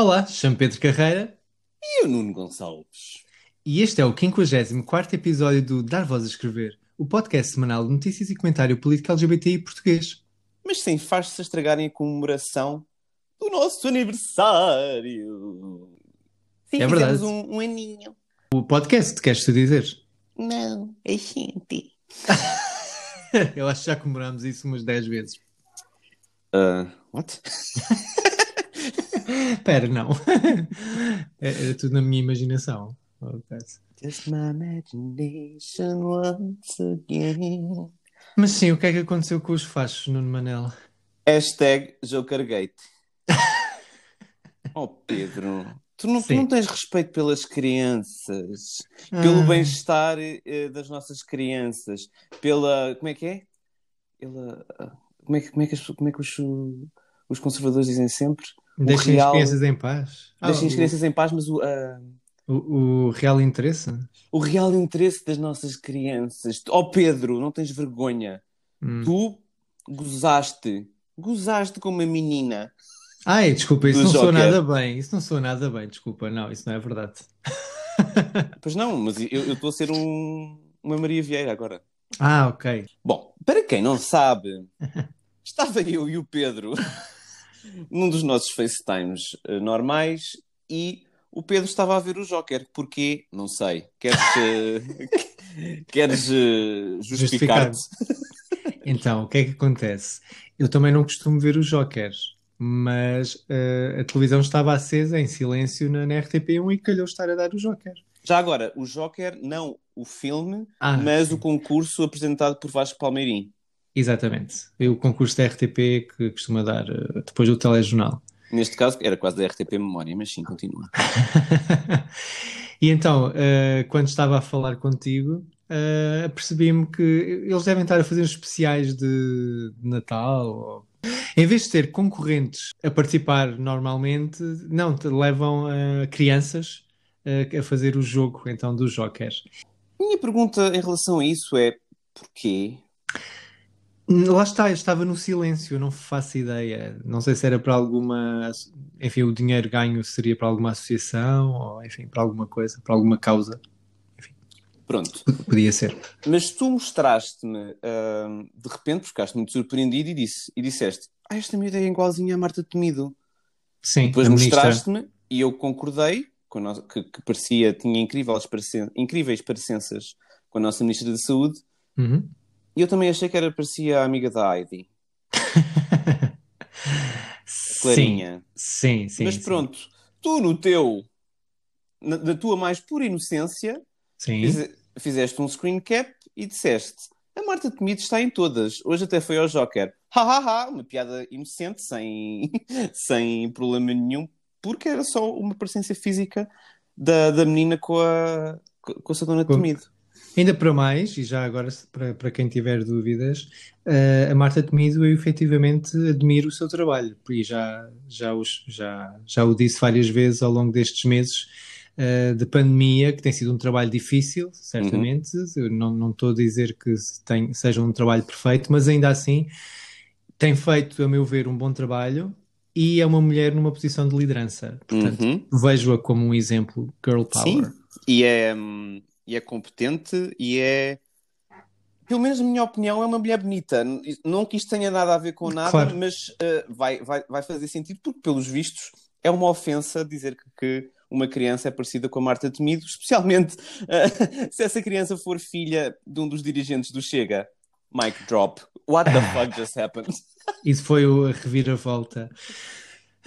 Olá, chamo Pedro Carreira E o Nuno Gonçalves? e este é o 54 episódio do Dar Voz a Escrever, o podcast semanal de notícias e comentário político LGBTI português. Mas sem faz-se estragarem a comemoração do nosso aniversário. Sim, É verdade. um, um aninho. O podcast, queres tu dizer? Não, é gente. Eu acho que já comemorámos isso umas 10 vezes. Uh, what? Espera, não. É- Era tudo na minha imaginação. Just my imagination once again. Mas sim, o que é que aconteceu com os fachos, Nuno Manel? Hashtag Jokergate. oh Pedro, tu não, tu não tens respeito pelas crianças, pelo Ah. bem-estar eh, das nossas crianças, pela. Como é que é? Pela. ah, Como é que, como é que, as- como é que os, os conservadores dizem sempre? Deixem real- as crianças em paz. Ah, Deixem as o- crianças em paz, mas o, ah, o, o real interesse? o real interesse das nossas crianças. Oh Pedro, não tens vergonha. Hum. Tu gozaste. Gozaste com uma menina. Ai, desculpa, isso Do não soa Joker. nada bem. Isso não soa nada bem, desculpa. Não, isso não é verdade. Pois não, mas eu eu estou a ser um, uma Maria Vieira agora. Ah, ok. Bom, para quem não sabe, estava eu e o Pedro num dos nossos FaceTimes eh, normais e o Pedro estava a ver o Joker. Porquê? Não sei. Queres, eh, queres eh, justificar-te? Então, o que é que acontece? Eu também não costumo ver os Jokers, mas eh, a televisão estava acesa em silêncio na, na RTP1 e calhou estar a dar o Joker. Já agora, o Joker, não o filme, Ah, mas sim. o concurso apresentado por Vasco Palmeirim. Exatamente. O concurso da RTP que costuma dar eh, depois do telejornal. Neste caso, era quase da RTP Memória, mas sim, continua. E então, eh, quando estava a falar contigo, eh, percebi-me que eles devem estar a fazer uns especiais de, de Natal. ou- Em vez de ter concorrentes a participar normalmente, não, levam crianças a fazer o jogo então do Joker. Minha pergunta em relação a isso é: porquê? Lá está, eu estava no silêncio, não faço ideia. Não sei se era para alguma. Enfim, o dinheiro ganho seria para alguma associação, ou enfim, para alguma coisa, para alguma causa. Pronto. Podia ser. Mas tu mostraste-me, ahm, de repente, porque ficaste muito surpreendido e, disse, e disseste: Ah, esta miúda é igualzinha à Marta Temido. Sim, Depois mostraste-me e eu concordei, com nossa- que, que parecia, tinha incríveis parecenças com a nossa Ministra da Saúde. Uhum. E eu também achei que era, parecia a amiga da Heidi, Clarinha. Sim, sim, Mas sim. pronto, tu no teu, na, na tua mais pura inocência, Sim. Fize- Fizeste um screen cap e disseste: A Marta Temido está em todas. Hoje até foi ao Joker. Ha ha ha! Uma piada inocente, sem, sem problema nenhum, porque era só uma presença física da, da menina com a, com a sua dona Com- Temido. Ainda para mais, e já agora para, para quem tiver dúvidas, eh, a Marta Temido eu efetivamente admiro o seu trabalho e já, já, os- já, já o disse várias vezes ao longo destes meses eh, de pandemia, que tem sido um trabalho difícil, certamente. Eu não, não estou a dizer que tem- seja um trabalho perfeito, mas ainda assim tem feito, a meu ver, um bom trabalho e é uma mulher numa posição de liderança. Portanto, Uhum. vejo-a como um exemplo girl power. Sim. E é, hum, e é competente e é. Pelo menos, na minha opinião, é uma mulher bonita. Não que isto tenha nada a ver com nada, Claro. mas uh, vai, vai, vai fazer sentido, porque, pelos vistos, é uma ofensa dizer que, que uma criança é parecida com a Marta Temido, especialmente uh, se essa criança for filha de um dos dirigentes do Chega. Mic drop. What the fuck just happened? Isso foi o- a reviravolta.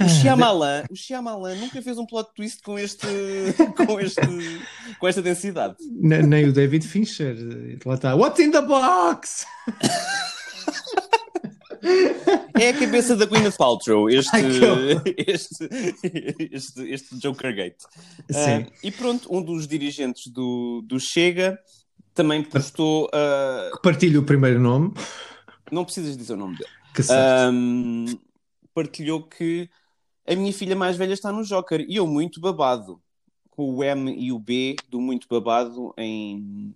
O Shyamalan, o Shyamalan nunca fez um plot twist com este, com este, com esta densidade. Ne- Nem o David Fincher. Lá está. What's in the box? É a cabeça da Gwyneth Paltrow, este, este, este, este Joker Gate. Sim. Ah, e pronto, um dos dirigentes do, do Chega também postou. ah, Partilho o primeiro nome. não precisas dizer o nome dele. Que certo. Ahm, partilhou que a minha filha mais velha está no Joker e eu muito babado. Com o M e o B do muito babado em,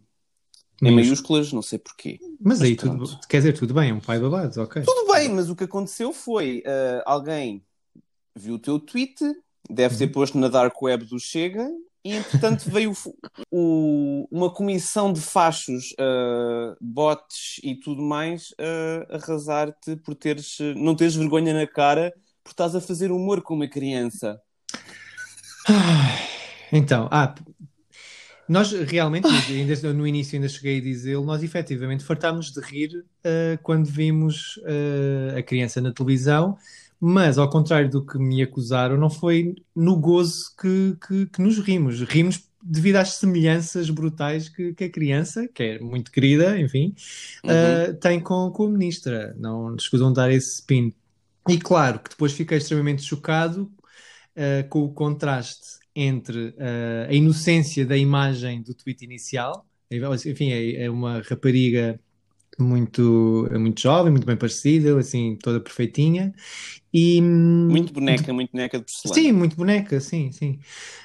em Mas- maiúsculas, não sei porquê. Mas aí pronto. tudo, quer dizer, tudo bem, é um pai babado, ok. Tudo bem, mas o que aconteceu foi ah, alguém viu o teu tweet, deve ter posto na dark web do Chega, e entretanto veio o- uma comissão de fachos, ah, bots e tudo mais a arrasar-te por teres, não teres vergonha na cara por estás a fazer humor com uma criança. Então, ah, nós realmente, ainda no início ainda cheguei a dizê-lo, nós efetivamente fartámos de rir ah, quando vimos ah, a criança na televisão, mas ao contrário do que me acusaram, não foi no gozo que, que, que nos rimos. Rimos devido às semelhanças brutais que, que a criança, que é muito querida, enfim, Uhum. ah, tem com, com a ministra. Não escusam de dar esse spin. E claro que depois fiquei extremamente chocado uh, com o contraste entre uh, a inocência da imagem do tweet inicial. Enfim, é, é uma rapariga muito, muito jovem, muito bem parecida, assim, toda perfeitinha. E, Muito boneca, muito boneca de porcelana. Sim, muito boneca, sim, sim.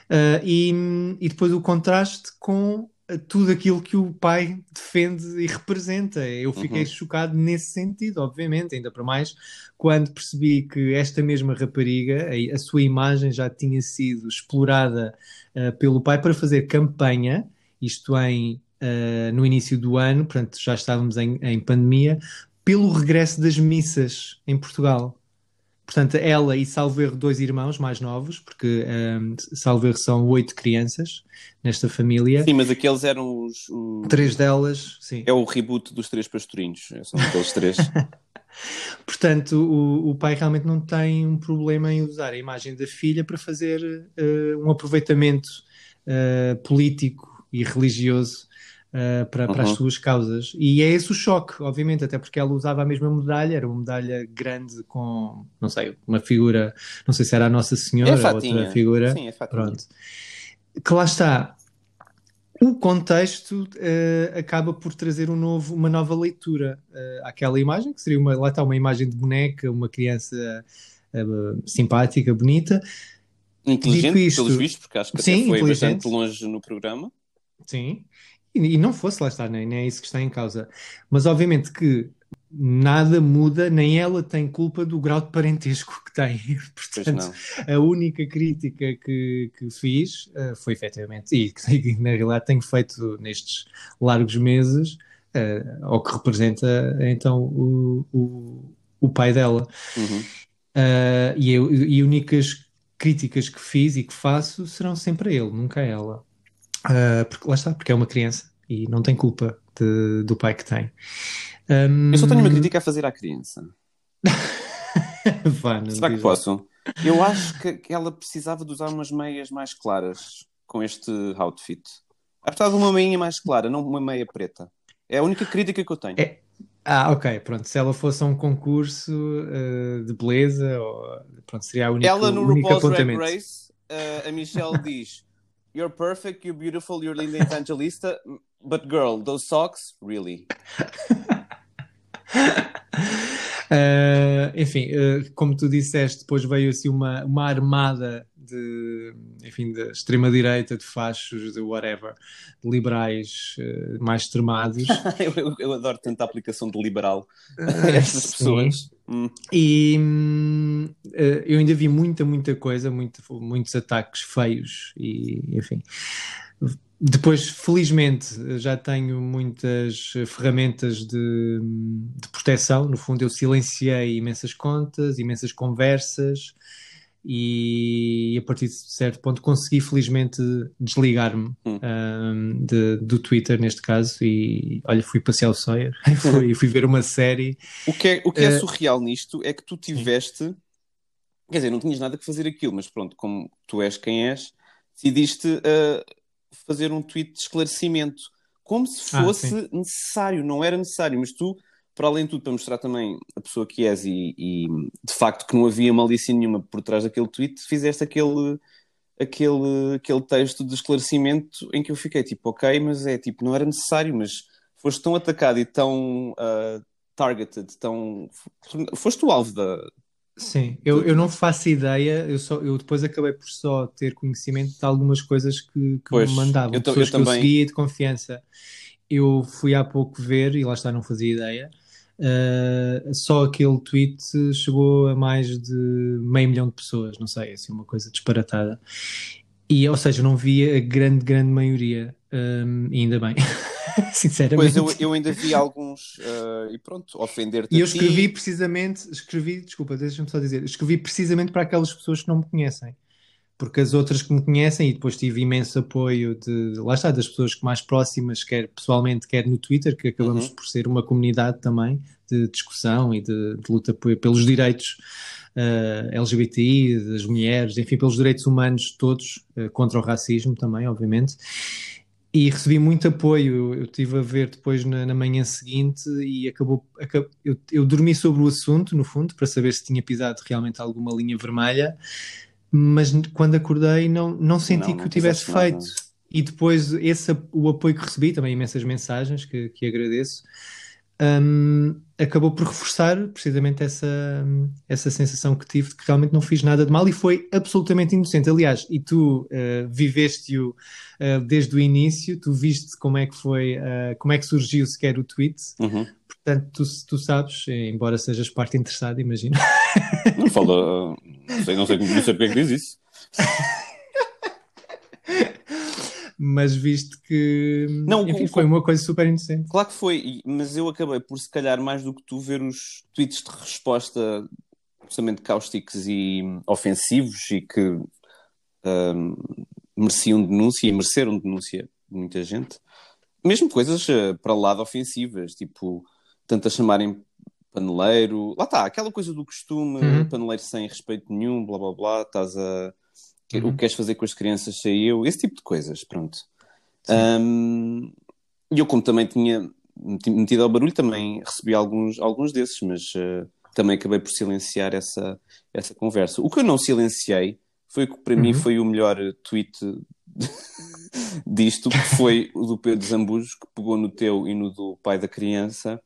Uh, e, e depois o contraste com tudo aquilo que o pai defende e representa. Eu fiquei Uhum. chocado nesse sentido, obviamente, ainda para mais quando percebi que esta mesma rapariga, a, a sua imagem já tinha sido explorada uh, pelo pai para fazer campanha, isto em, uh, no início do ano, portanto já estávamos em, em pandemia, pelo regresso das missas em Portugal. Portanto, ela e Salveiro, dois irmãos mais novos, porque um, Salveiro são oito crianças nesta família. Sim, mas aqueles eram os. os- Três delas, sim. É o reboot dos Três Pastorinhos. São aqueles três. Portanto, o, o pai realmente não tem um problema em usar a imagem da filha para fazer uh, um aproveitamento uh, político e religioso uh, para, para as Uhum. suas causas. E é esse o choque, obviamente, até porque ela usava a mesma medalha, era uma medalha grande com, não sei, uma figura, não sei se era a Nossa Senhora É ou outra figura. Sim, é fatinha. Pronto. Que lá está. O contexto eh, acaba por trazer um novo, uma nova leitura eh, àquela imagem, que seria uma, lá está, uma imagem de boneca, uma criança eh, simpática, bonita. Inteligente, isto- pelos vistos, porque acho que Sim, até foi bastante longe no programa. Sim. E, e não fosse, lá está, nem, nem é isso que está em causa. Mas obviamente que nada muda, nem ela tem culpa do grau de parentesco que tem. Portanto, a única crítica que, que fiz uh, foi efetivamente, e que na realidade tenho feito nestes largos meses, uh, ao que representa então o, o, o pai dela. Uhum. Uh, e, eu, e únicas críticas que fiz e que faço serão sempre a ele, nunca a ela. Uh, porque lá está, porque é uma criança e não tem culpa de- do pai que tem. Um, Eu só tenho uma crítica a fazer à criança. Vá, não Será que posso? Eu acho que, que ela precisava de usar umas meias mais claras com este outfit. Apesar de uma meinha mais clara, não uma meia preta. É a única crítica que eu tenho. É, Ah, ok, pronto. Se ela fosse a um concurso uh, de beleza, ou, pronto, seria a única, Ela no RuPaul's Drag. Race, uh, a Michelle diz: You're perfect, you're beautiful, you're Linda Evangelista, but girl, those socks, really? Uh, enfim, uh, como tu disseste, depois veio assim uma, uma armada de, enfim, da extrema-direita, de fachos, de whatever, de liberais uh, mais extremados. eu, eu- adoro tanto a aplicação de liberal a Uh, estas pessoas. Hum. E hum, eh, eu ainda vi muita, muita coisa, muito- muitos ataques feios e enfim. Depois, felizmente, já tenho muitas ferramentas de, de proteção. No fundo, eu silenciei imensas contas, imensas conversas e a partir de certo ponto consegui, felizmente, desligar-me Hum. hum, de- do Twitter, neste caso. E olha, fui passear o Sawyer, fui, fui ver uma série. O que é, o que é Eh, surreal nisto é que tu tiveste, quer dizer, não tinhas nada que fazer aquilo, mas pronto, como tu és quem és, decidiste uh, fazer um tweet de esclarecimento, como se Ah, fosse necessário, não era necessário, mas tu para além de tudo, para mostrar também a pessoa que és e, e, de facto que não havia malícia nenhuma por trás daquele tweet, fizeste aquele, aquele, aquele texto de esclarecimento em que eu fiquei tipo, ok, mas é tipo, não era necessário, mas foste tão atacado e tão uh, targeted, tão. Foste o alvo da. Sim, eu, eu não faço ideia, eu, só, eu depois acabei por só ter conhecimento de algumas coisas que, que Pois, me mandavam, eu pessoas eu que eu também. seguia e de confiança. Eu fui há pouco ver, e lá está, não fazia ideia. Uh, só aquele tweet chegou a mais de meio milhão de pessoas, não sei, assim, uma coisa disparatada. E, ou seja, não via a grande, grande maioria, um, ainda bem, sinceramente. Pois eu, eu ainda vi alguns ah, e pronto, ofender-te E eu escrevi ti. precisamente, escrevi, desculpa, deixa-me só dizer, escrevi precisamente para aquelas pessoas que não me conhecem. Porque as outras que me conhecem, e depois tive imenso apoio de, lá está, das pessoas que mais próximas, quer pessoalmente, quer no Twitter, que acabamos Uhum. por ser uma comunidade também de discussão e de, de luta pe- pelos direitos eh, LGBTI, das mulheres, enfim, pelos direitos humanos todos, eh, contra o racismo também, obviamente. E recebi muito apoio. Eu, estive a ver depois na, na manhã seguinte e acabou. acab- eu, eu dormi sobre o assunto, no fundo, para saber se tinha pisado realmente alguma linha vermelha, mas quando acordei não, não senti Não, que não o tivesse fizeste nada. feito. E depois esse, o apoio que recebi, também imensas mensagens que, que agradeço, hum, acabou por reforçar precisamente essa, essa sensação que tive de que realmente não fiz nada de mal e foi absolutamente inocente. Aliás, e tu eh, viveste-o eh, desde o início, tu viste como é que foi, eh, como é que surgiu sequer o tweet, Uhum. portanto tu, tu sabes, embora sejas parte interessada, imagino. Não fala. Não sei, não sei, não sei porque é que diz isso. Mas viste que Não, enfim, foi uma coisa super inocente. Claro que foi, mas eu acabei por, se calhar, mais do que tu, ver os tweets de resposta absolutamente cáusticos e ofensivos e que ahm, mereciam denúncia e mereceram denúncia de muita gente. Mesmo coisas eh, para lá de ofensivas, tipo, tanto a chamarem paneleiro. Lá está, aquela coisa do costume, Uhum. paneleiro sem respeito nenhum, blá blá blá, estás a. O Uhum. que queres fazer com as crianças sei eu, esse tipo de coisas, pronto. E eu, como também tinha meti- metido ao barulho, também recebi alguns, alguns desses, mas eh, também acabei por silenciar essa, essa conversa. O que eu não silenciei foi o que para mim Uhum. foi o melhor tweet disto, que foi o do Pedro Zambujo, que pegou no teu e no do pai da criança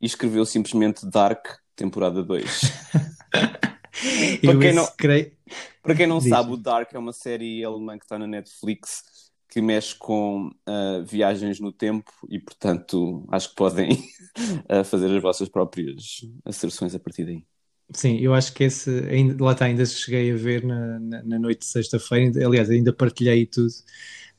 e escreveu simplesmente Dark, temporada 2. Eu quem não- creio. Para quem não Diz. sabe, o Dark é uma série alemã que está na Netflix que mexe com ah, viagens no tempo e, portanto, acho que podem ah, fazer as vossas próprias asserções a partir daí. Sim, eu acho que esse ainda, lá está, ainda cheguei a ver na, na, na noite de sexta-feira, aliás, ainda partilhei tudo.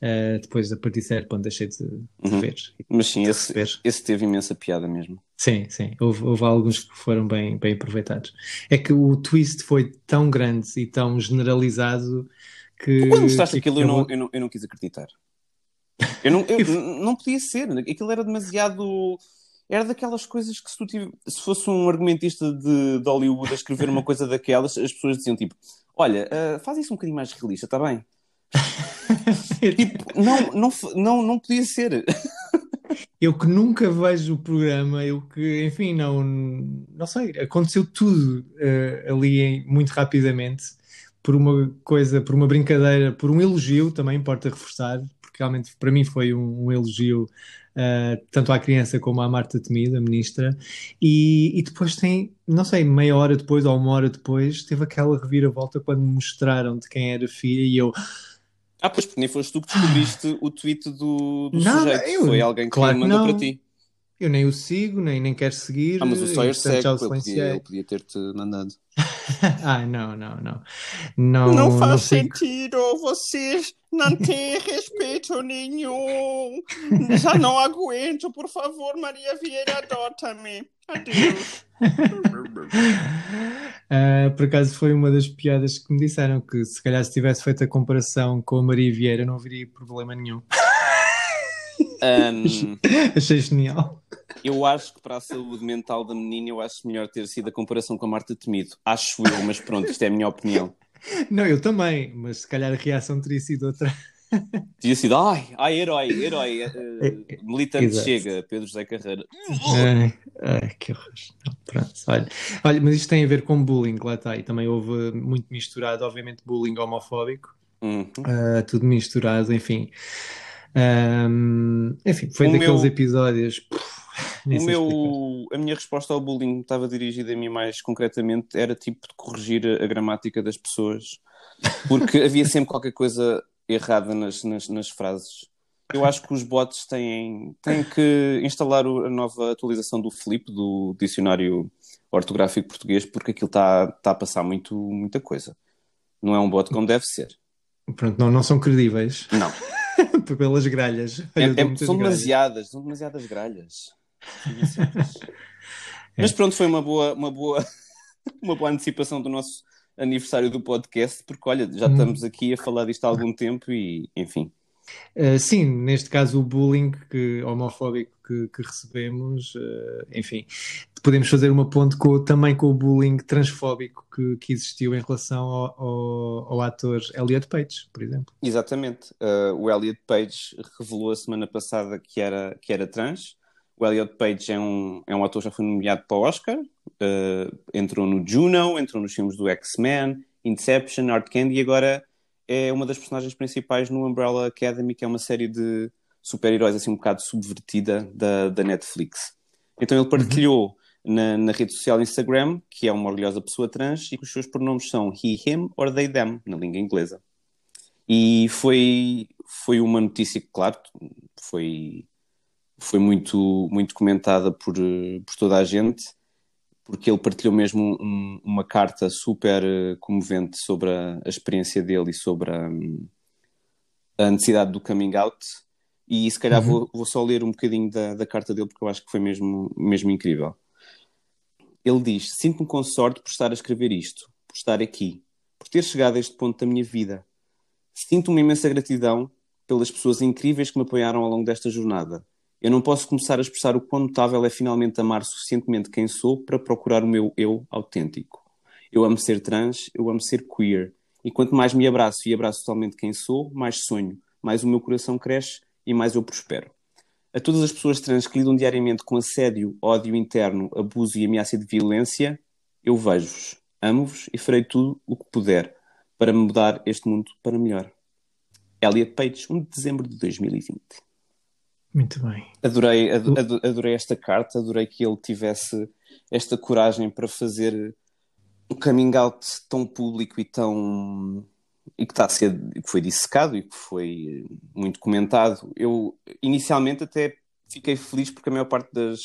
eh, depois, a partir de certo ponto, deixei de, de Uhum. ver. Mas sim, esse, esse teve imensa piada mesmo. Sim, sim, houve, houve alguns que foram bem, bem aproveitados. É que o twist foi tão grande e tão generalizado que. Quando mostraste aquilo, eu não, eu, não, eu não quis acreditar. Eu não, eu, não podia ser. Aquilo era demasiado. Era daquelas coisas que se tu tive- se fosse um argumentista de, de Hollywood a escrever uma coisa daquelas, as pessoas diziam tipo: Olha, ah, faz isso um bocadinho mais realista, está bem? Tipo, não, não, não, não podia ser. Eu que nunca vejo o programa, eu que, enfim, não, não sei, aconteceu tudo eh, ali em- muito rapidamente, por uma coisa, por uma brincadeira, por um elogio, também importa reforçar, porque realmente para mim foi um, um elogio eh, tanto à criança como à Marta Temido, a ministra, e, e depois tem, não sei, meia hora depois ou uma hora depois, teve aquela reviravolta quando me mostraram de quem era a filha e eu, Ah, pois porque nem foste tu que descobriste o tweet do, do Não, sujeito. eu- Foi alguém que claro que mandou não. para ti. Eu nem o sigo, nem, nem quero seguir, Ah, mas o e, Sawyer segue, já o ele podia, podia ter-te mandado. Ah, não, não, não. Não, não sigo. sentido, vocês não têm respeito nenhum. Já não aguento, por favor, Maria Vieira, adota-me. Adeus. Ah, por acaso foi uma das piadas que me disseram que se calhar se tivesse feito a comparação com a Maria Vieira não haveria problema nenhum. Achei genial. eu acho que para a saúde mental da menina, eu acho melhor ter sido a comparação com a Marta Temido. Acho eu, mas pronto, isto é a minha opinião. Não, eu também, mas se calhar a reação teria sido outra. Tinha sido, ai, ai, herói, herói, É, militante exato. chega, Pedro José Carreira. Ai, ai, que horror. Pronto, olha. Olha, mas isto tem a ver com bullying, lá está. E também houve muito misturado, obviamente, bullying homofóbico, Uhum. ah, tudo misturado, enfim. Ahm, enfim, foi O daqueles meu- episódios. puf, O explicar. meu, a minha resposta ao bullying estava dirigida a mim mais concretamente, era tipo de corrigir a, a gramática das pessoas, porque havia sempre qualquer coisa errada nas, nas, nas frases. Eu acho que os bots têm, têm que instalar a nova atualização do Flip, do dicionário ortográfico português, porque aquilo está está a passar muito, muita coisa. Não é um bot como deve ser. Pronto, não, não são credíveis Não. pelas gralhas. É- Olha, é- são gralhas. demasiadas, são demasiadas gralhas. Demasiadas. Mas pronto, foi uma boa, uma boa, uma boa antecipação do nosso aniversário do podcast, porque olha, já Hum. estamos aqui a falar disto há algum tempo e, enfim. Uh, sim, neste caso o bullying que- homofóbico que, que recebemos, uh, enfim, podemos fazer uma ponte com, também com o bullying transfóbico que, que existiu em relação ao, ao, ao ator Elliot Page, por exemplo. Exatamente. Uh, o Elliot Page revelou a semana passada que era, que era trans. O Elliot Page é um, é um ator que já foi nomeado para o Oscar, entrou no Juno, entrou nos filmes do X-Men, Inception, Art Candy e agora é uma das personagens principais no Umbrella Academy, que é uma série de super-heróis assim um bocado subvertida da, da Netflix. Então ele partilhou na, na rede social Instagram que é uma orgulhosa pessoa trans e que os seus pronomes são he, him or they, them, na língua inglesa. E foi, foi uma notícia que, claro, foi, foi muito, muito comentada por, eh, por toda a gente, porque ele partilhou mesmo um- uma carta super eh, comovente sobre a, a experiência dele e sobre a, a necessidade do coming out. E se calhar Uhum. vou, vou só ler um bocadinho da, da carta dele, porque eu acho que foi mesmo, mesmo incrível. Ele diz: Sinto-me com sorte por estar a escrever isto, por estar aqui, por ter chegado a este ponto da minha vida. Sinto uma imensa gratidão pelas pessoas incríveis que me apoiaram ao longo desta jornada. Eu não posso começar a expressar o quão notável é finalmente amar suficientemente quem sou para procurar o meu eu autêntico. Eu amo ser trans, eu amo ser queer. E quanto mais me abraço e abraço totalmente quem sou, mais sonho, mais o meu coração cresce e mais eu prospero. A todas as pessoas trans que lidam diariamente com assédio, ódio interno, abuso e ameaça de violência, eu vejo-vos, amo-vos e farei tudo o que puder para mudar este mundo para melhor. Elliot Page, 1 de dezembro de 2020. Muito bem. Adorei, ado- ado- adorei esta carta, adorei que ele tivesse esta coragem para fazer um coming out tão público e tão e que está a ser que foi dissecado e que foi muito comentado. Eu inicialmente até fiquei feliz porque a maior parte das,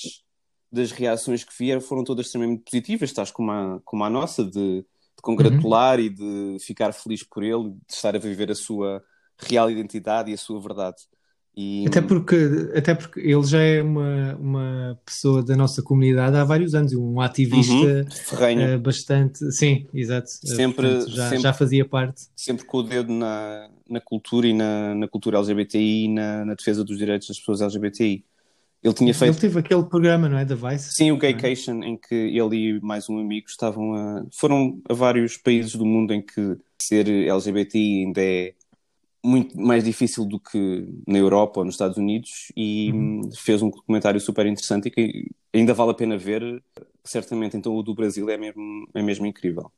das reações que vieram foram todas extremamente positivas, tais como a, como a nossa, de, de congratular e de ficar feliz por ele, de estar a viver a sua real identidade e a sua verdade. E, Até porque, até porque ele já é uma, uma pessoa da nossa comunidade há vários anos, um ativista Uhum, eh, bastante. Sim, exato. Eh, Sempre- portanto, já, sempre- já fazia parte. sempre com o dedo na, na cultura e na, na cultura LGBTI e na, na defesa dos direitos das pessoas LGBTI. Ele tinha Ele feito, teve aquele programa, não é? Da Vice. sim, o Gaycation, em que ele e mais um amigo estavam a. foram a vários países do mundo em que ser LGBTI ainda é muito mais difícil do que na Europa ou nos Estados Unidos e hum, fez um documentário super interessante e que ainda vale a pena ver. Certamente, então, o do Brasil é mesmo, é mesmo incrível.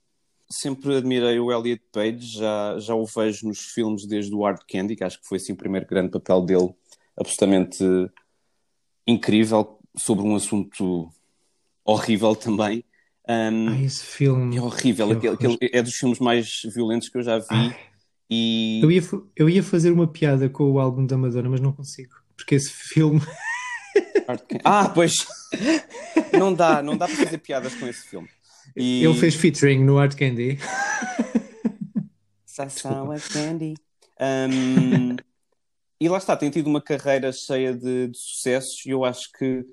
Sempre admirei o Elliot Page, já, já o vejo nos filmes desde o Hard Candy, que acho que foi assim, o primeiro grande papel dele, absolutamente incrível, sobre um assunto horrível também. Um, Ai, esse filme. é horrível, que aquele, aquele- é dos filmes mais violentos que eu já vi. Ai. E Eu ia, fa- eu ia fazer uma piada com o álbum da Madonna, mas não consigo. Porque esse filme. Ah, pois não dá, não dá para fazer piadas com esse filme. E... Ele fez featuring no Art Candy. Sour Candy. Um, e lá está, tem tido uma carreira cheia de, de sucessos e eu acho que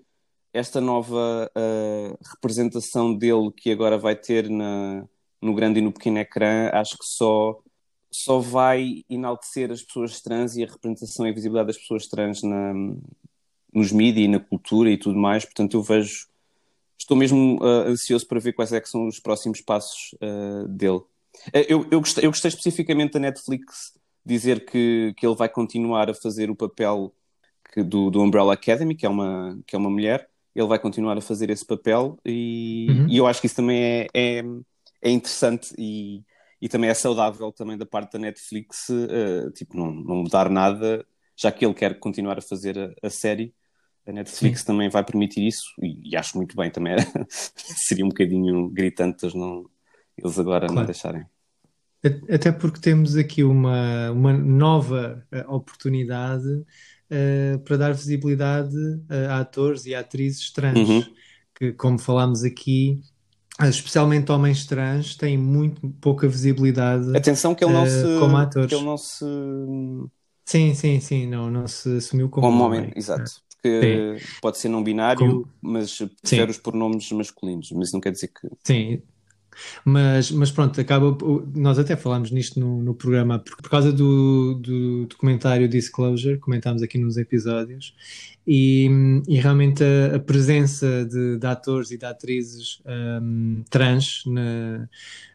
esta nova uh, representação dele que agora vai ter na, no grande e no pequeno ecrã, acho que só, só vai enaltecer as pessoas trans e a representação e a visibilidade das pessoas trans na, nos mídias e na cultura e tudo mais. Portanto, eu vejo, estou mesmo uh, ansioso para ver quais é que são os próximos passos uh, dele. Uh, Eu, eu, gostei, eu gostei especificamente da Netflix dizer que, que ele vai continuar a fazer o papel que, do, do Umbrella Academy, que é, uma, que é uma mulher, ele vai continuar a fazer esse papel e, Uhum. e eu acho que isso também é, é, é interessante e, e também é saudável também da parte da Netflix, eh, tipo, não, não mudar nada, já que ele quer continuar a fazer a, a série, a Netflix também vai permitir isso e, e acho muito bem também. era- seria um bocadinho gritante eles, não, eles agora não Claro. deixarem. Até porque temos aqui uma, uma nova eh, oportunidade eh, para dar visibilidade a atores e atrizes trans, Uhum. que, como falámos aqui, especialmente homens trans, têm muito pouca visibilidade. Atenção que ele não Eh, se como atores. que ele não se Sim, sim, sim, não, não se assumiu como como homem, homem. exato. Porque pode ser não binário, Como- mas prefere os pronomes masculinos, mas não quer dizer que Sim, mas, mas pronto, acaba. Nós até falámos nisto no, no programa por, por causa do, do documentário Disclosure, comentámos aqui nos episódios, e, e realmente a, a presença de, de atores e de atrizes hum, trans na-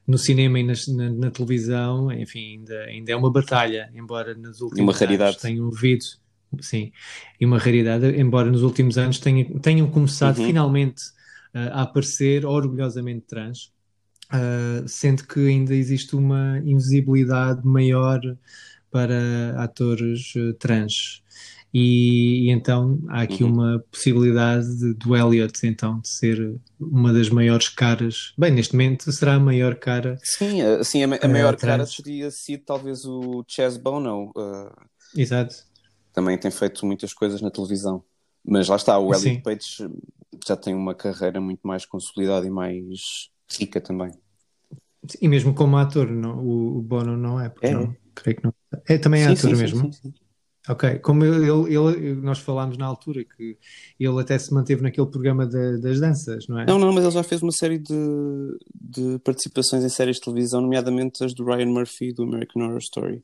no cinema e nas- na, na televisão, enfim, ainda, ainda é uma batalha, embora nos últimos anos tenham havido. Sim, e uma raridade, embora nos últimos anos tenha- tenham começado Uhum. finalmente uh, a aparecer orgulhosamente trans, uh, sendo que ainda existe uma invisibilidade maior para atores uh, trans. E, e então há aqui Uhum. uma possibilidade de, do Elliot então de ser uma das maiores caras. Bem, neste momento será a maior cara. Sim, assim, a, a Eh, maior cara teria sido talvez o Chess Bono. eh, Exato. também tem feito muitas coisas na televisão. Mas lá está, o Sim. Elliot Page já tem uma carreira muito mais consolidada e mais rica também. E mesmo como ator, não, o, o Bono não é, porque É. não, creio que não. É, também é Sim, ator sim, mesmo. sim, sim. Ok, como ele, ele- nós falámos na altura que ele até se manteve naquele programa da- das danças, não é? Não, não, mas ele já fez uma série de, de participações em séries de televisão, nomeadamente as do Ryan Murphy do American Horror Story.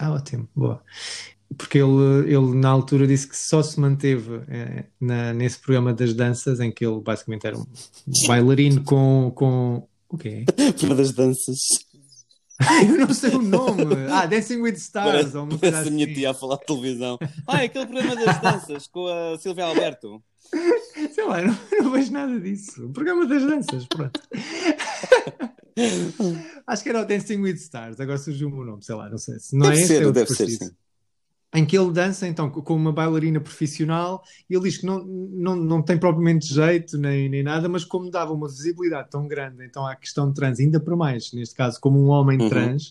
Ah, ótimo, boa. Porque ele, ele na altura disse que só se manteve eh, na- nesse programa das danças, em que ele basicamente era um bailarino com, com o quê? Uma das danças. Eu não sei o nome. Ah, Dancing with Stars, coisa Parece a minha assim. tia a falar de televisão. Ah, é aquele programa das danças com a Silvia Alberto. Sei lá, não, não vejo nada disso. O programa das danças, pronto. Acho que era o Dancing with Stars, agora surgiu-me o nome, sei lá, não sei. Se não deve é ser, é outro deve ser, sim. Em que ele dança, então, com uma bailarina profissional, e ele diz que não, não, não tem propriamente jeito nem, nem nada, mas como dava uma visibilidade tão grande, então à questão trans, ainda para mais, neste caso, como um homem Uhum. trans,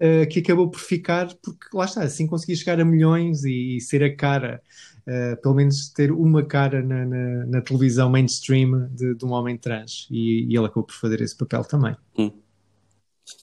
eh, que acabou por ficar, porque lá está, assim conseguia chegar a milhões e, e ser a cara, eh, pelo menos ter uma cara na, na, na televisão mainstream de, de um homem trans, e, e ele acabou por fazer esse papel também.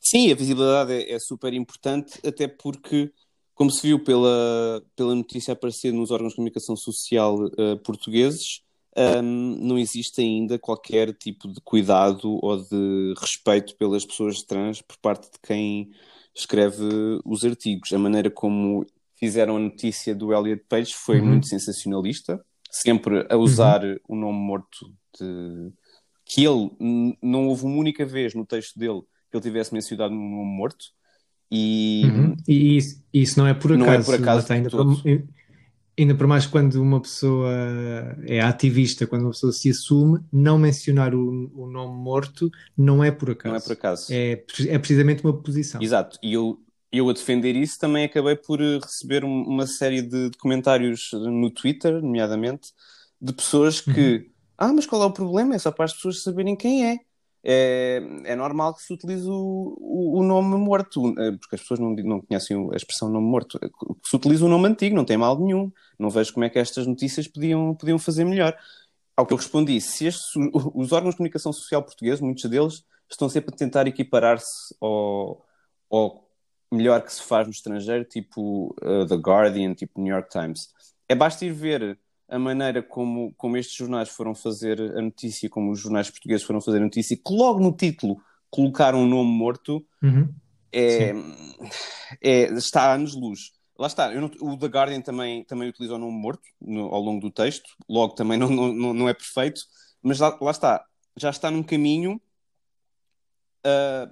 Sim, a visibilidade é, é super importante, até porque, como se viu pela, pela notícia aparecer nos órgãos de comunicação social eh, portugueses, ahm, não existe ainda qualquer tipo de cuidado ou de respeito pelas pessoas trans por parte de quem escreve os artigos. A maneira como fizeram a notícia do Elliot Page foi Uhum. muito sensacionalista, sempre a usar o nome morto de que ele não houve uma única vez no texto dele que ele tivesse mencionado um nome morto e Uhum. E isso, isso não é por Não acaso. é por acaso ainda, por, ainda por mais quando uma pessoa é ativista, quando uma pessoa se assume, não mencionar o, o nome morto não é por acaso. não é por acaso. É, é precisamente uma posição. Exato, e eu, eu a defender isso também acabei por eh, receber um- uma série de, de comentários no Twitter, nomeadamente, de pessoas que, ah, mas qual é o problema? É só para as pessoas saberem quem é. É, é normal que se utilize o, o, o nome morto, eh, porque as pessoas não, não conhecem a expressão nome morto. Que se utilize o nome antigo, não tem mal nenhum. Não vejo como é que estas notícias podiam, podiam fazer melhor. Ao que eu respondi, se estes, os órgãos de comunicação social portugueses, muitos deles, estão sempre a tentar equiparar-se ao, ao melhor que se faz no estrangeiro, tipo uh, The Guardian, tipo New York Times. É basta ir ver a maneira como, como estes jornais foram fazer a notícia, como os jornais portugueses foram fazer a notícia, que logo no título colocaram um nome morto, Uhum. é, é- está a anos-luz. Lá está, não- o The Guardian também, também utiliza o nome morto no- ao longo do texto, logo também não, não, não- é perfeito, mas lá, lá está, já está num caminho, ah,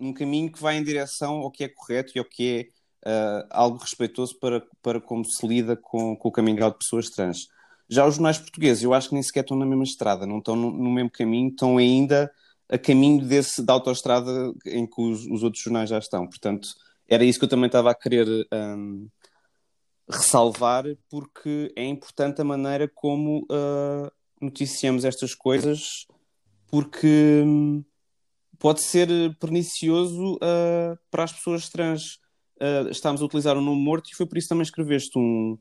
um caminho que vai em direção ao que é correto e ao que uh, algo respeitoso para, para como se lida com, com o coming out de pessoas trans. Já os jornais portugueses, eu acho que nem sequer estão na mesma estrada, não estão no, no mesmo caminho, estão ainda a caminho desse da autoestrada em que os, os, outros jornais já estão. Portanto, era isso que eu também estava a querer um, ressalvar, porque é importante a maneira como uh, noticiamos estas coisas, porque um, pode ser pernicioso uh, para as pessoas trans. Uh, estamos a utilizar o um nome morto e foi por isso também escreveste um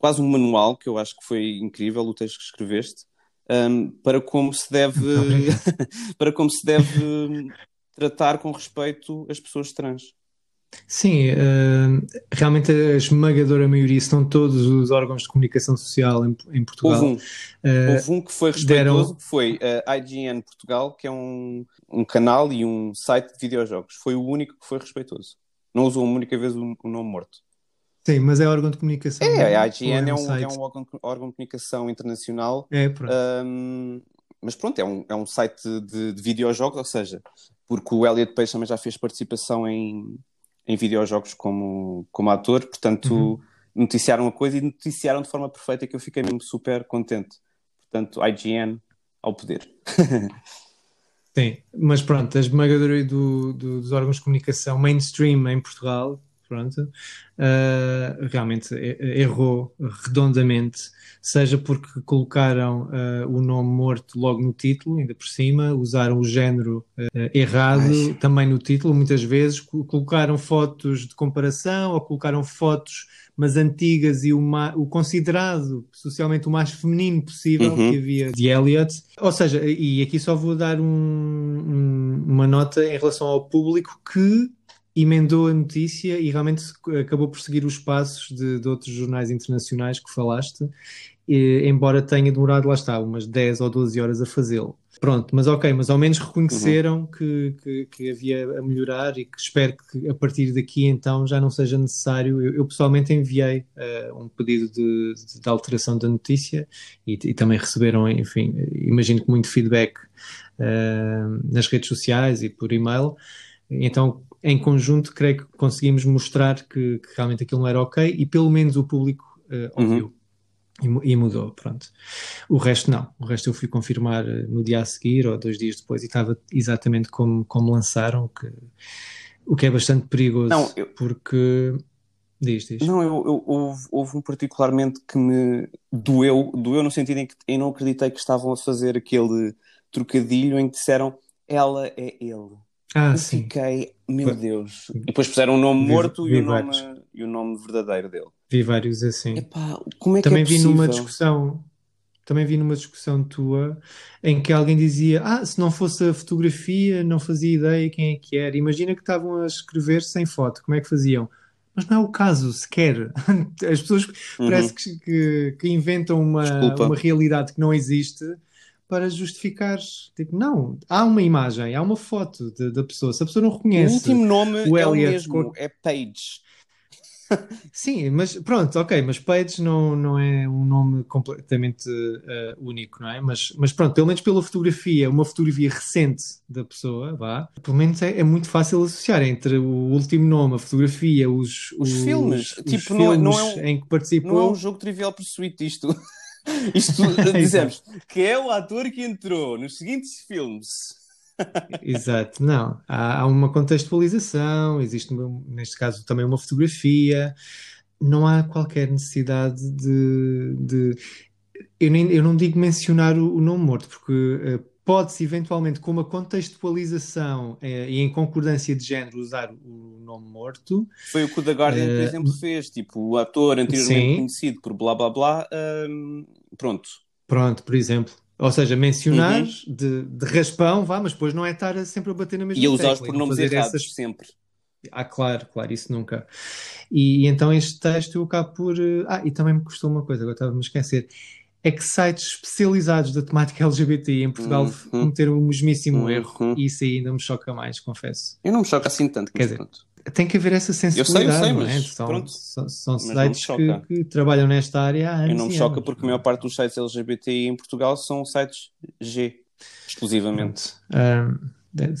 quase um manual, que eu acho que foi incrível o texto que escreveste, um, para como se deve para como se deve tratar com respeito as pessoas trans. Sim, uh, realmente a esmagadora maioria estão todos os órgãos de comunicação social em, em Portugal. Houve um, uh, Houve um que foi respeitoso, deram... que foi a uh, IGN Portugal, que é um, um canal e um site de videojogos. Foi o único que foi respeitoso. Não usou uma única vez o, o nome morto. Sim, mas é órgão de comunicação. É, a IGN é, é, um, é um órgão, órgão, de comunicação internacional. É, pronto. Um, mas pronto, é um, é um site de, de videojogos, ou seja, porque o Elliot Page também já fez participação em, em videojogos como, como ator, portanto, uhum. noticiaram a coisa e noticiaram de forma perfeita que eu fiquei mesmo super contente. Portanto, IGN ao poder. Sim, mas pronto, a esmagadora do, do, dos órgãos de comunicação mainstream em Portugal pronto, uh, realmente errou redondamente, seja porque colocaram uh, o nome morto logo no título, ainda por cima, usaram o género uh, errado Ai. também no título, muitas vezes, colocaram fotos de comparação ou colocaram fotos mas antigas e o, o, considerado socialmente o mais feminino possível uhum. que havia de Elliot. Ou seja, e aqui só vou dar um, um, uma nota em relação ao público que emendou a notícia e realmente acabou por seguir os passos de, de outros jornais internacionais que falaste, e, embora tenha demorado, lá está, umas 10 ou 12 horas a fazê-lo. Pronto, mas ok, mas ao menos reconheceram uhum. que, que, que, havia a melhorar e que espero que a partir daqui então já não seja necessário. Eu, eu pessoalmente enviei uh, um pedido de, de, de, alteração da notícia e, e, também receberam, enfim, imagino que muito feedback uh, nas redes sociais e por e-mail. Então em conjunto, creio que conseguimos mostrar que, que, realmente aquilo não era ok e pelo menos o público uh, ouviu uhum. e, e, mudou. Pronto. O resto não. O resto eu fui confirmar uh, no dia a seguir ou dois dias depois e estava exatamente como, como lançaram, que, o que é bastante perigoso não, eu... porque. Diz, diz. Não, eu, eu, houve, houve, um particularmente que me doeu, doeu no sentido em que eu não acreditei que estavam a fazer aquele trocadilho em que disseram ela é ele. Ah, eu sim. fiquei, meu Deus. E depois puseram o um nome vi, morto vi e, o nome, e o nome verdadeiro dele. Vi vários assim. Epá, como é também que é vi numa discussão, também vi numa discussão tua em que alguém dizia: Ah, se não fosse a fotografia, não fazia ideia quem é que era. Imagina que estavam a escrever sem foto, como é que faziam? Mas não é o caso sequer. As pessoas uhum. parece que, que, que inventam uma, uma realidade que não existe para justificar. Tipo, não, há uma imagem, há uma foto da pessoa. Se a pessoa não reconhece. O último nome o é o mesmo, é Page. Sim, mas pronto, ok, mas Page não, não é um nome completamente uh, único, não é? Mas, mas pronto, pelo menos pela fotografia, uma fotografia recente da pessoa, vá, pelo menos é, é muito fácil associar entre o último nome, a fotografia, os, os, os filmes, os tipo, filmes não, é, não é um, em que participou. Não é um jogo trivial pursuit isto. Isto dizemos que é o ator que entrou nos seguintes filmes. Exato, não. Há, há, uma contextualização, existe neste caso também uma fotografia. Não há qualquer necessidade de. de eu, nem, eu não digo mencionar o, o nome morto, porque uh, pode-se eventualmente, com uma contextualização eh, e em concordância de género, usar o nome morto. Foi o que o The Guardian, por eh, exemplo, fez. Tipo, o ator anteriormente sim. conhecido por blá blá blá. Um, pronto. Pronto, por exemplo. Ou seja, mencionar uhum. de, de, raspão, vá, mas depois não é estar sempre a bater na mesma E usar os pronomes errados, essas... sempre. Ah, claro, claro, isso nunca. E, e, então este texto eu acabo por. Eh, ah, e também me custou uma coisa, agora estava-me a esquecer é que sites especializados da temática LGBT em Portugal uhum. cometeram o mesmíssimo uhum. erro e isso ainda me choca mais, confesso. Eu não me choca assim tanto, Quer dizer, pronto. Tem que haver essa sensibilidade, eu sei, eu sei, mas, é? São, pronto. são, são sites que, que, trabalham nesta área há anos Eu não me choca anos. porque a maior parte dos sites LGBT em Portugal são sites G, exclusivamente. Um,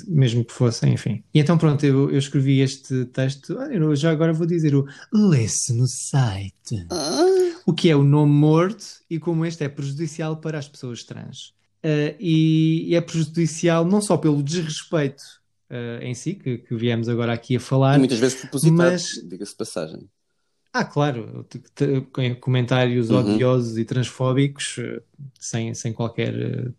mesmo que fossem, enfim. E então, pronto, eu, eu escrevi este texto. Eu já agora vou dizer o lê-se no site. Ah. O que é o nome morto e como este é prejudicial para as pessoas trans. Uh, e, e, é prejudicial não só pelo desrespeito uh, em si, que, que, viemos agora aqui a falar. E muitas vezes propositado, mas... diga-se passagem. Ah, claro, comentários uhum. odiosos e transfóbicos eh, sem, sem qualquer uh,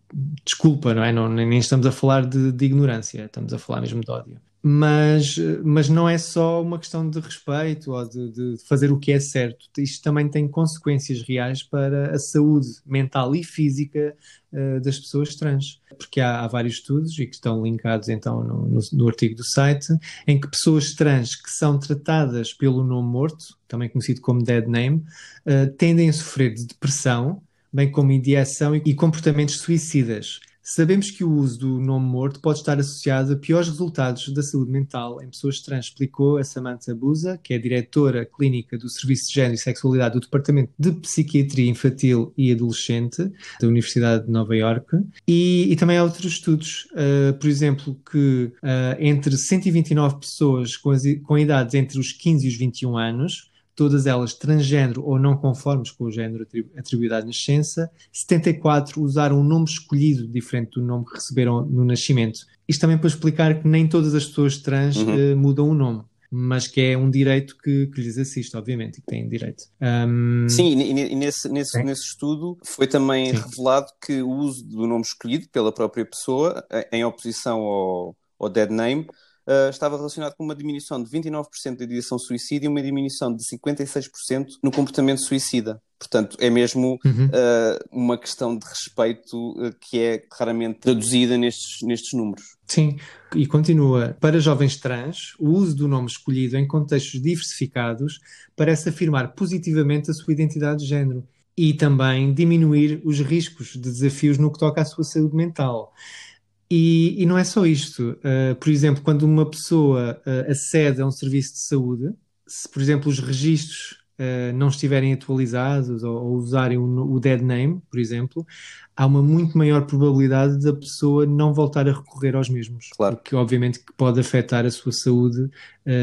desculpa, não é? Não, nem estamos a falar de, de, ignorância, estamos a falar mesmo de ódio. Mas, mas não é só uma questão de respeito ou de, de fazer o que é certo. Isto também tem consequências reais para a saúde mental e física uh, das pessoas trans. Porque há, há, vários estudos, e que estão linkados então no, no, no artigo do site, em que pessoas trans que são tratadas pelo nome morto, também conhecido como dead name, uh, tendem a sofrer de depressão, bem como ideação e comportamentos suicidas. Sabemos que o uso do nome morto pode estar associado a piores resultados da saúde mental em pessoas trans, explicou a Samantha Busa, que é diretora clínica do Serviço de Gênero e Sexualidade do Departamento de Psiquiatria Infantil e Adolescente da Universidade de Nova Iorque. E, e também há outros estudos, uh, por exemplo, que uh, entre 129 pessoas com, as, com idades entre os 15 e os 21 anos, todas elas transgênero ou não conformes com o género atribuído à nascença. 74 usaram um nome escolhido diferente do nome que receberam no nascimento. Isto também para explicar que nem todas as pessoas trans uhum. uh, mudam o nome mas que é um direito que, que lhes assiste, obviamente, e que têm direito. Um... Sim, e, nesse, nesse, nesse estudo foi também Sim. revelado que o uso do nome escolhido pela própria pessoa, em oposição ao, ao dead name, uh, estava relacionado com uma diminuição de 29% da ideação suicida e uma diminuição de 56% no comportamento suicida. Portanto, é mesmo uhum. uh, uma questão de respeito uh, que é raramente traduzida nestes, nestes números. Sim, e continua. Para jovens trans, o uso do nome escolhido em contextos diversificados parece afirmar positivamente a sua identidade de género e também diminuir os riscos de desafios no que toca à sua saúde mental. E, e não é só isto. Uh, por exemplo, quando uma pessoa uh, acede a um serviço de saúde, se, por exemplo, os registros uh, não estiverem atualizados ou, ou usarem o, o, dead name, por exemplo, há uma muito maior probabilidade da pessoa não voltar a recorrer aos mesmos. Claro. O que, obviamente, pode afetar a sua saúde,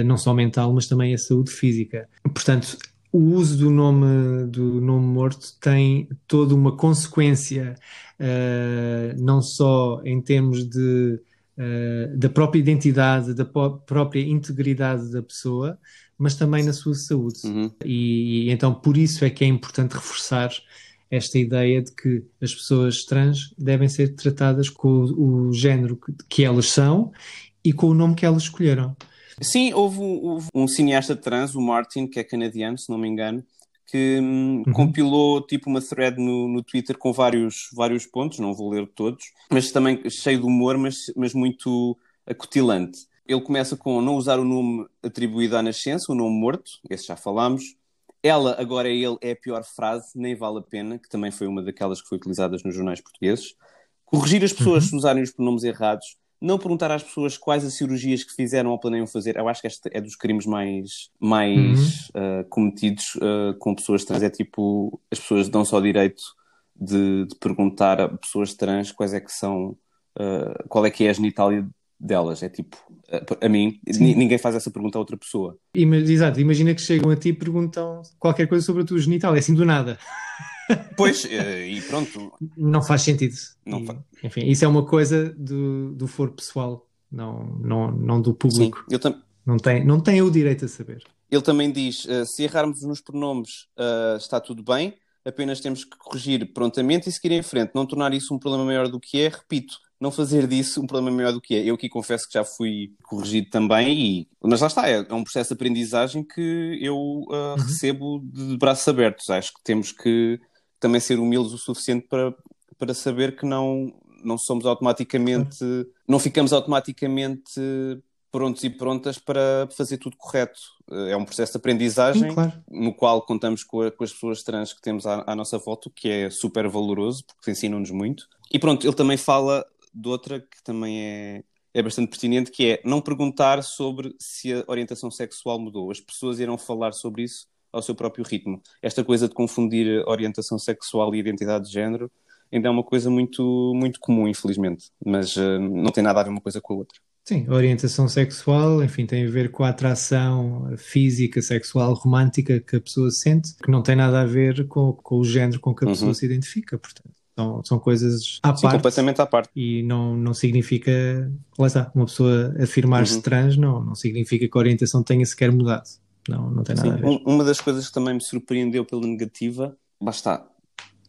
não só mental, mas também a saúde física. Portanto, o uso do nome, do nome morto tem toda uma consequência, uh, não só em termos de, uh, da própria identidade, da própria integridade da pessoa, mas também na sua saúde. Uhum. E, e, então por isso é que é importante reforçar esta ideia de que as pessoas trans devem ser tratadas com o, o género que, que elas são e com o nome que elas escolheram. Sim, houve, houve, um cineasta trans, o Martin, que é canadiano, se não me engano, que hum, uhum. compilou tipo uma thread no, no Twitter com vários, vários pontos, não vou ler todos, mas também cheio de humor, mas, mas muito acutilante. Ele começa com não usar o nome atribuído à nascença, o nome morto, esse já falámos. Ela, agora é ele, é a pior frase, nem vale a pena, que também foi uma daquelas que foi utilizadas nos jornais portugueses. Corrigir as pessoas uhum. se usarem os pronomes errados não perguntar às pessoas quais as cirurgias que fizeram ou planeiam fazer. Eu acho que este é dos crimes mais, mais uhum. uh, cometidos uh, com pessoas trans. É tipo, as pessoas dão só o direito de, de, perguntar a pessoas trans quais é que são, uh, qual é que é a genitália delas. É tipo, a mim, ninguém faz essa pergunta a outra pessoa. Exato, imagina que chegam a ti e perguntam qualquer coisa sobre a tua genitália, assim do nada. Pois, eh, e pronto. Não faz sentido. Não e, Enfim, isso é uma coisa do, do foro pessoal, não, não, não do público. Sim, eu tam... não, tem, não tem o direito a saber. Ele também diz: uh, se errarmos nos pronomes, uh, está tudo bem, apenas temos que corrigir prontamente e seguir em frente. Não tornar isso um problema maior do que é, repito, não fazer disso um problema maior do que é. Eu aqui confesso que já fui corrigido também, e... mas lá está, é, é um processo de aprendizagem que eu uh, uhum. recebo de braços abertos. Acho que temos que também ser humildes o suficiente para, para saber que não, não somos automaticamente, não ficamos automaticamente prontos e prontas para fazer tudo correto. É um processo de aprendizagem Sim, claro. no qual contamos com, a, com, as pessoas trans que temos à, à, nossa volta, o que é super valoroso, porque ensinam-nos muito. E pronto, ele também fala de outra que também é, é bastante pertinente, que é não perguntar sobre se a orientação sexual mudou. As pessoas irão falar sobre isso ao seu próprio ritmo. Esta coisa de confundir orientação sexual e identidade de género ainda é uma coisa muito, muito comum, infelizmente. Mas uh, não tem nada a ver uma coisa com a outra. Sim, a orientação sexual, enfim, tem a ver com a atração física, sexual, romântica que a pessoa sente, que não tem nada a ver com, com o género com que a pessoa uhum. se identifica, portanto. São, são coisas à Sim, parte. completamente à parte. E não, não significa, lá está, uma pessoa afirmar-se uhum. trans não, não significa que a orientação tenha sequer mudado. Não, não tem nada Sim, a ver. Uma das coisas que também me surpreendeu pela negativa, lá está,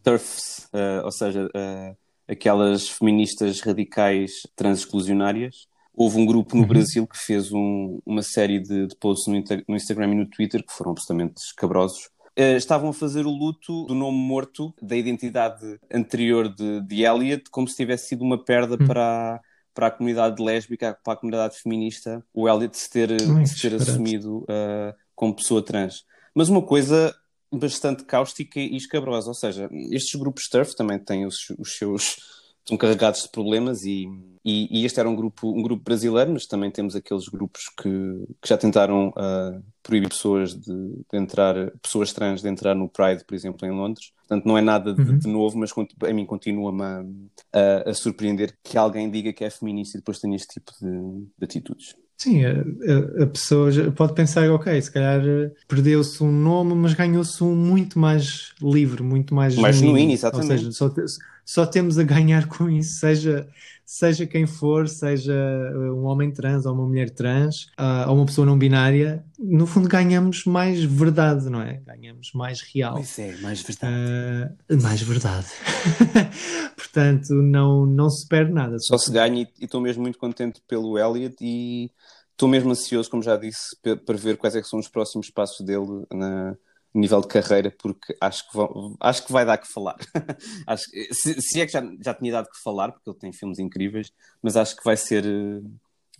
TERFs, uh, ou seja, uh, aquelas feministas radicais trans-exclusionárias. Houve um grupo no uhum. Brasil que fez um, uma série de, de posts no, no, Instagram e no Twitter que foram absolutamente escabrosos. Uh, estavam a fazer o luto do nome morto da identidade anterior de, de Elliot, como se tivesse sido uma perda uhum. para, a, para a comunidade lésbica, para a comunidade feminista, o Elliot se ter, se ter assumido uh, como pessoa trans. Mas uma coisa bastante cáustica e escabrosa. Ou seja, estes grupos turf também têm os, os seus. estão carregados de problemas e, e, e, este era um grupo, um grupo brasileiro, mas também temos aqueles grupos que, que já tentaram uh, proibir pessoas de, de, entrar, pessoas trans de entrar no Pride, por exemplo, em Londres. Portanto, não é nada de, uhum. de novo, mas a mim continua-me a, a, surpreender que alguém diga que é feminista e depois tenha este tipo de, de atitudes. Sim, a, a, pessoa pode pensar, ok, se calhar eh, perdeu-se um nome, mas ganhou-se um muito mais livre, muito mais, mais genuíno. exatamente. Ou seja, só, só, temos a ganhar com isso, seja, seja quem for, seja eh, um homem trans ou uma mulher trans, uh, ou uma pessoa não binária, no fundo ganhamos mais verdade, não é? Ganhamos mais real. Pois é, mais verdade. Uh, mais verdade. Portanto, não, não se perde nada. Só se ganha e estou mesmo muito contente pelo Elliot e estou mesmo ansioso, como já disse, para ver quais é são os próximos passos dele na nível de carreira, porque acho que, vão, acho que vai dar que falar. acho, se, se, é que já, já tinha dado que falar, porque ele tem filmes incríveis, mas acho que vai ser,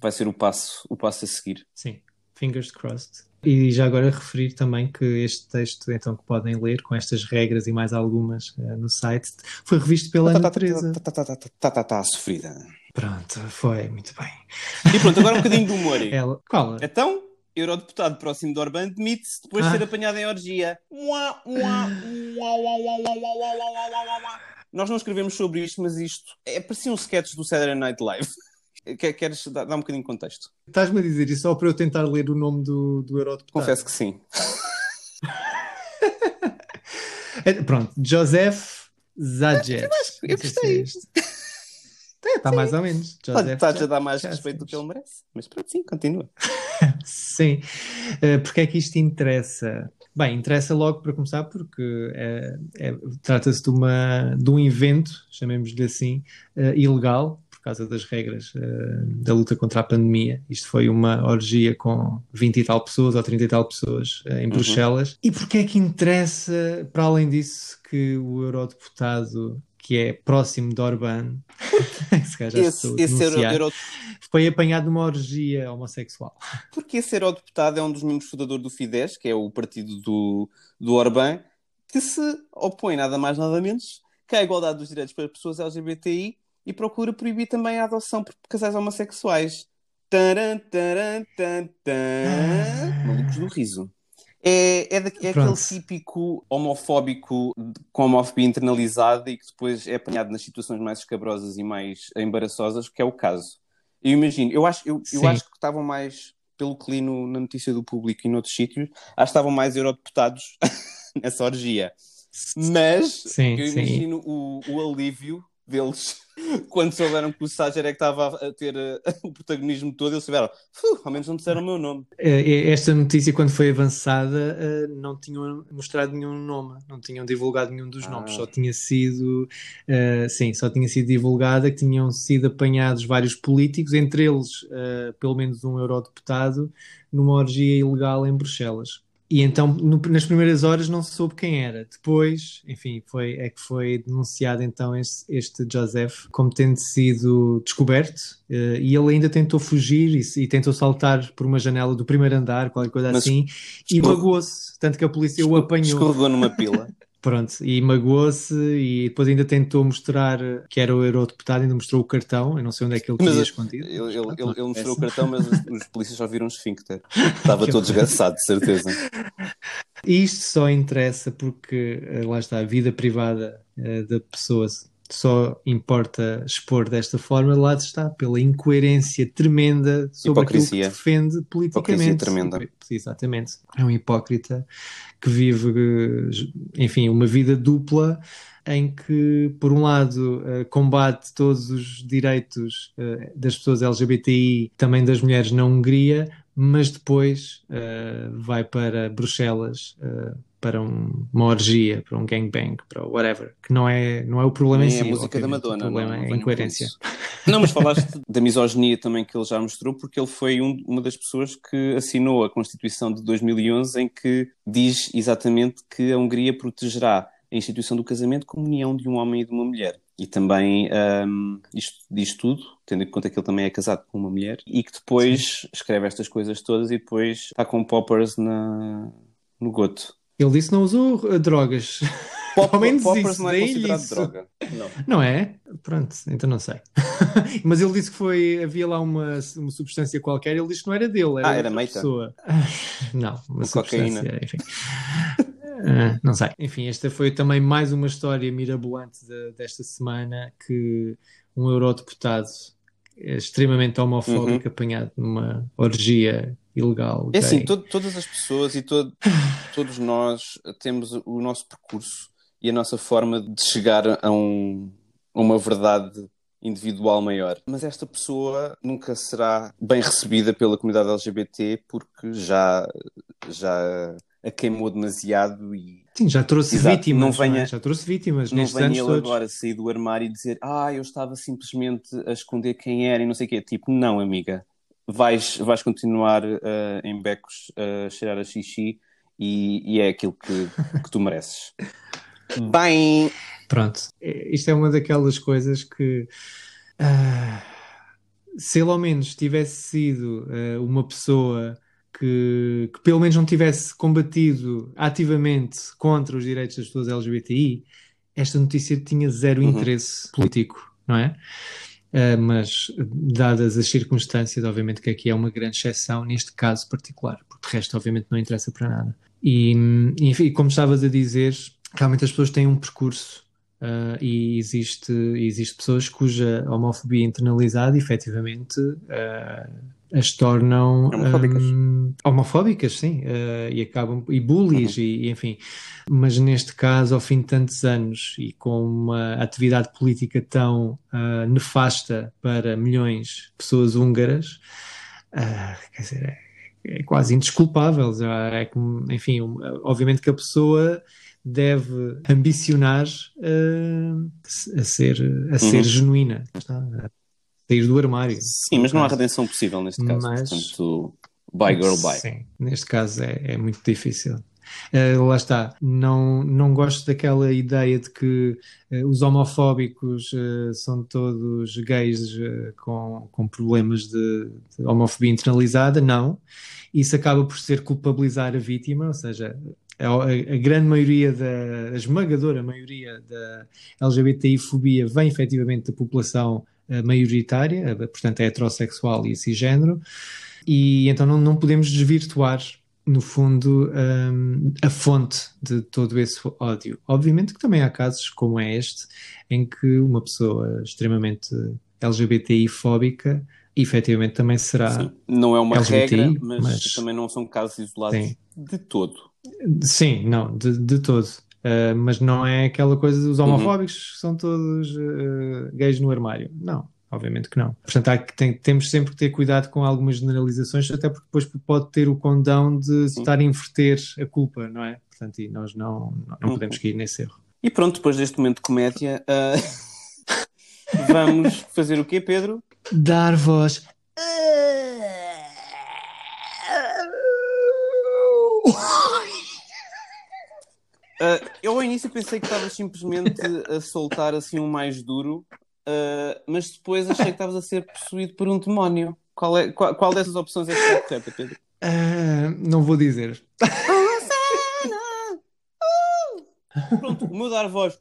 vai ser o, passo, o passo a seguir. Sim, fingers crossed. E já agora referir também que este texto, então, que podem ler, com estas regras e mais algumas uh, no site, foi revisto pela Ana Teresa. Está sofrida. Pronto, foi, muito bem. E pronto, agora um bocadinho de humor. Ela, qual? Então, eurodeputado próximo de Orbán demite-se depois de ser apanhado em orgia. Nós não escrevemos sobre isto, mas isto é parecia um sketch do Saturday Night Live. Queres dar, dar um bocadinho de contexto? Estás-me a dizer isso só para eu tentar ler o nome do, do eurodeputado? Confesso que sim. Pronto, Joseph Zajet. Eu, gostei. Está mais ou menos. Está a dar mais respeito do que ele merece. Mas pronto, sim, continua. Sim. Uh, porque é que isto interessa? Bem, interessa logo para começar porque é, é, trata-se de, uma, de um evento, chamemos-lhe assim, uh, ilegal, por causa das regras uh, da luta contra a pandemia. Isto foi uma orgia com 20 e tal pessoas ou 30 e tal pessoas uh, em uhum. Bruxelas. E porquê é que interessa, para além disso, que o eurodeputado que é próximo de Orbán, esse, esse euro... foi apanhado numa orgia homossexual. Porque esse eurodeputado é um dos membros fundadores do Fidesz, que é o partido do, do Orbán, que se opõe nada mais nada menos que à igualdade dos direitos para pessoas LGBTI e procura proibir também a adoção por casais homossexuais. Taran, taran, taran, taran. Ah. Malucos do riso. É, é, é aquele típico homofóbico com homofobia internalizada e que depois é apanhado nas situações mais escabrosas e mais embaraçosas, que é o caso. Eu imagino, eu acho, eu, eu acho que estavam mais, pelo que li no, na notícia do público e noutros sítios, acho que estavam mais eurodeputados nessa orgia. Mas sim, eu imagino o, o alívio deles quando souberam que o Sager é que estava a ter uh, o protagonismo todo, eles souberam, ao menos não disseram o meu nome. Eh, esta notícia, quando foi avançada, uh, não tinham mostrado nenhum nome, não tinham divulgado nenhum dos ah. nomes, só tinha sido, uh, sim, só tinha sido divulgada que tinham sido apanhados vários políticos, entre eles, pelo menos um eurodeputado, numa orgia ilegal em Bruxelas. E então, no, nas primeiras horas, não se soube quem era. Depois, enfim, foi, é que foi denunciado então este, este Joseph como tendo sido descoberto uh, e ele ainda tentou fugir e, e, tentou saltar por uma janela do primeiro andar, qualquer coisa Mas assim, e magoou-se, tanto que a polícia o apanhou. Escorregou numa pila. Pronto, e magoou-se e depois ainda tentou mostrar que era o eurodeputado, ainda mostrou o cartão, eu não sei onde é que ele tinha escondido. Ele, ele, ele, ele mostrou o cartão, mas os, os polícias só viram um esfíncter. Estava todo desgraçado, de certeza. Isto só interessa porque, eh, lá está, a vida privada uh, da pessoa só importa expor desta forma, lá está, pela incoerência tremenda sobre aquilo que Hipocrisia. defende politicamente. Hipocrisia tremenda. Exatamente. É um hipócrita que vive, enfim, uma vida dupla em que, por um lado, eh, combate todos os direitos eh, das pessoas LGBTI, também das mulheres na Hungria, mas depois eh, vai para Bruxelas eh, para um- uma orgia, para um gangbang, para whatever, que não é, não é o problema em Nem si. a música da Madonna. O problema não, não é a incoerência. Não, mas falaste da misoginia também que ele já mostrou, porque ele foi um- uma das pessoas que assinou a Constituição de 2011, em que diz exatamente que a Hungria protegerá a instituição do casamento como união de um homem e de uma mulher. E também ahm, isto diz tudo, tendo em conta que ele também é casado com uma mulher, e que depois escreve estas coisas todas e depois está com poppers na, no goto. Ele disse que não usou eh, drogas. Pop, Ao menos poppers isso, não é nem considerado isso. droga. Não. Não é? Pronto, então não sei. Mas ele disse que foi, havia lá uma, uma substância qualquer, ele disse que não era dele, era, Ah, era meita? pessoa. Não, uma Uma cocaína. substância, enfim. Ah, não sei. Enfim, esta foi também mais uma história mirabolante de- desta semana que um eurodeputado é extremamente homofóbico apanhado numa orgia ilegal. É assim, to- todas as pessoas e to- todos nós temos o nosso percurso e a nossa forma de chegar a, um- a uma verdade individual maior. Mas esta pessoa nunca será bem recebida pela comunidade LGBT porque já, já a queimou demasiado e Sim, já trouxe Exato, vítimas. não é? venha- Já trouxe vítimas não venha ele todos. agora sair do armário e dizer ah, eu estava simplesmente a esconder quem era e não sei o quê. Tipo, não, amiga. Vais, vais continuar eh, em becos a cheirar a xixi e, e é aquilo que, que tu mereces. Bem, Pronto, É- isto é uma daquelas coisas que ah, se ele ao menos tivesse sido ah, uma pessoa que, que pelo menos não tivesse combatido ativamente contra os direitos das pessoas LGBTI, esta notícia tinha zero Uhum. interesse político, não é? Ah, mas dadas as circunstâncias, obviamente que aqui é uma grande exceção neste caso particular, porque de resto obviamente não interessa para nada. E, enfim, como estavas a dizer, realmente as pessoas têm um percurso ah, e existe, existe pessoas cuja homofobia internalizada efetivamente ah, as tornam Homofóbicas. hum, homofóbicas, sim, ah, e acabam e bullies e, e, enfim. Mas neste caso, ao fim de tantos anos e com uma atividade política tão ah, nefasta para milhões de pessoas húngaras, ah, quer dizer, é, é quase indesculpável. É como, enfim, um, obviamente que a pessoa deve ambicionar a ser, a ser Uhum. genuína, está, sair do armário. sim, mas não há redenção possível neste caso. Mas- Portanto, bye girl, bye. Sim, neste caso é, é muito difícil. Eh, lá está, não, não gosto daquela ideia de que eh, os homofóbicos eh, são todos gays com, com problemas de, de homofobia internalizada, não. Isso acaba por ser culpabilizar a vítima, ou seja, a, a- grande maioria, da, a esmagadora maioria da LGBTI-fobia vem efetivamente da população maioritária, eh, portanto é heterossexual e cisgênero, e então não, não podemos desvirtuar, no fundo, hum, a fonte de todo esse ódio. Obviamente que também há casos como é este, em que uma pessoa extremamente LGBTI-fóbica efetivamente também será. Sim. Não é uma LGBTI, regra, mas, mas- também não são casos isolados Sim. de todo. Sim, não, de, de todo. Uh, mas não é aquela coisa dos Uhum. homofóbicos que são todos uh, gays no armário. Não, obviamente que não. Portanto, há que tem- temos sempre que ter cuidado com algumas generalizações, até porque depois pode ter o condão de estar a inverter a culpa, não é? Portanto, e nós não, não, não Uhum. podemos cair nesse erro. E pronto, depois deste momento de comédia, ah, vamos fazer o quê, Pedro? Dar voz. Ah, eu ao início pensei que estavas simplesmente a soltar assim um mais duro, ah, mas depois achei que estavas a ser possuído por um demónio. Qual, é, qual, qual dessas opções é que é correta, Pedro? Ah, não vou dizer. Pronto, o meu dar voz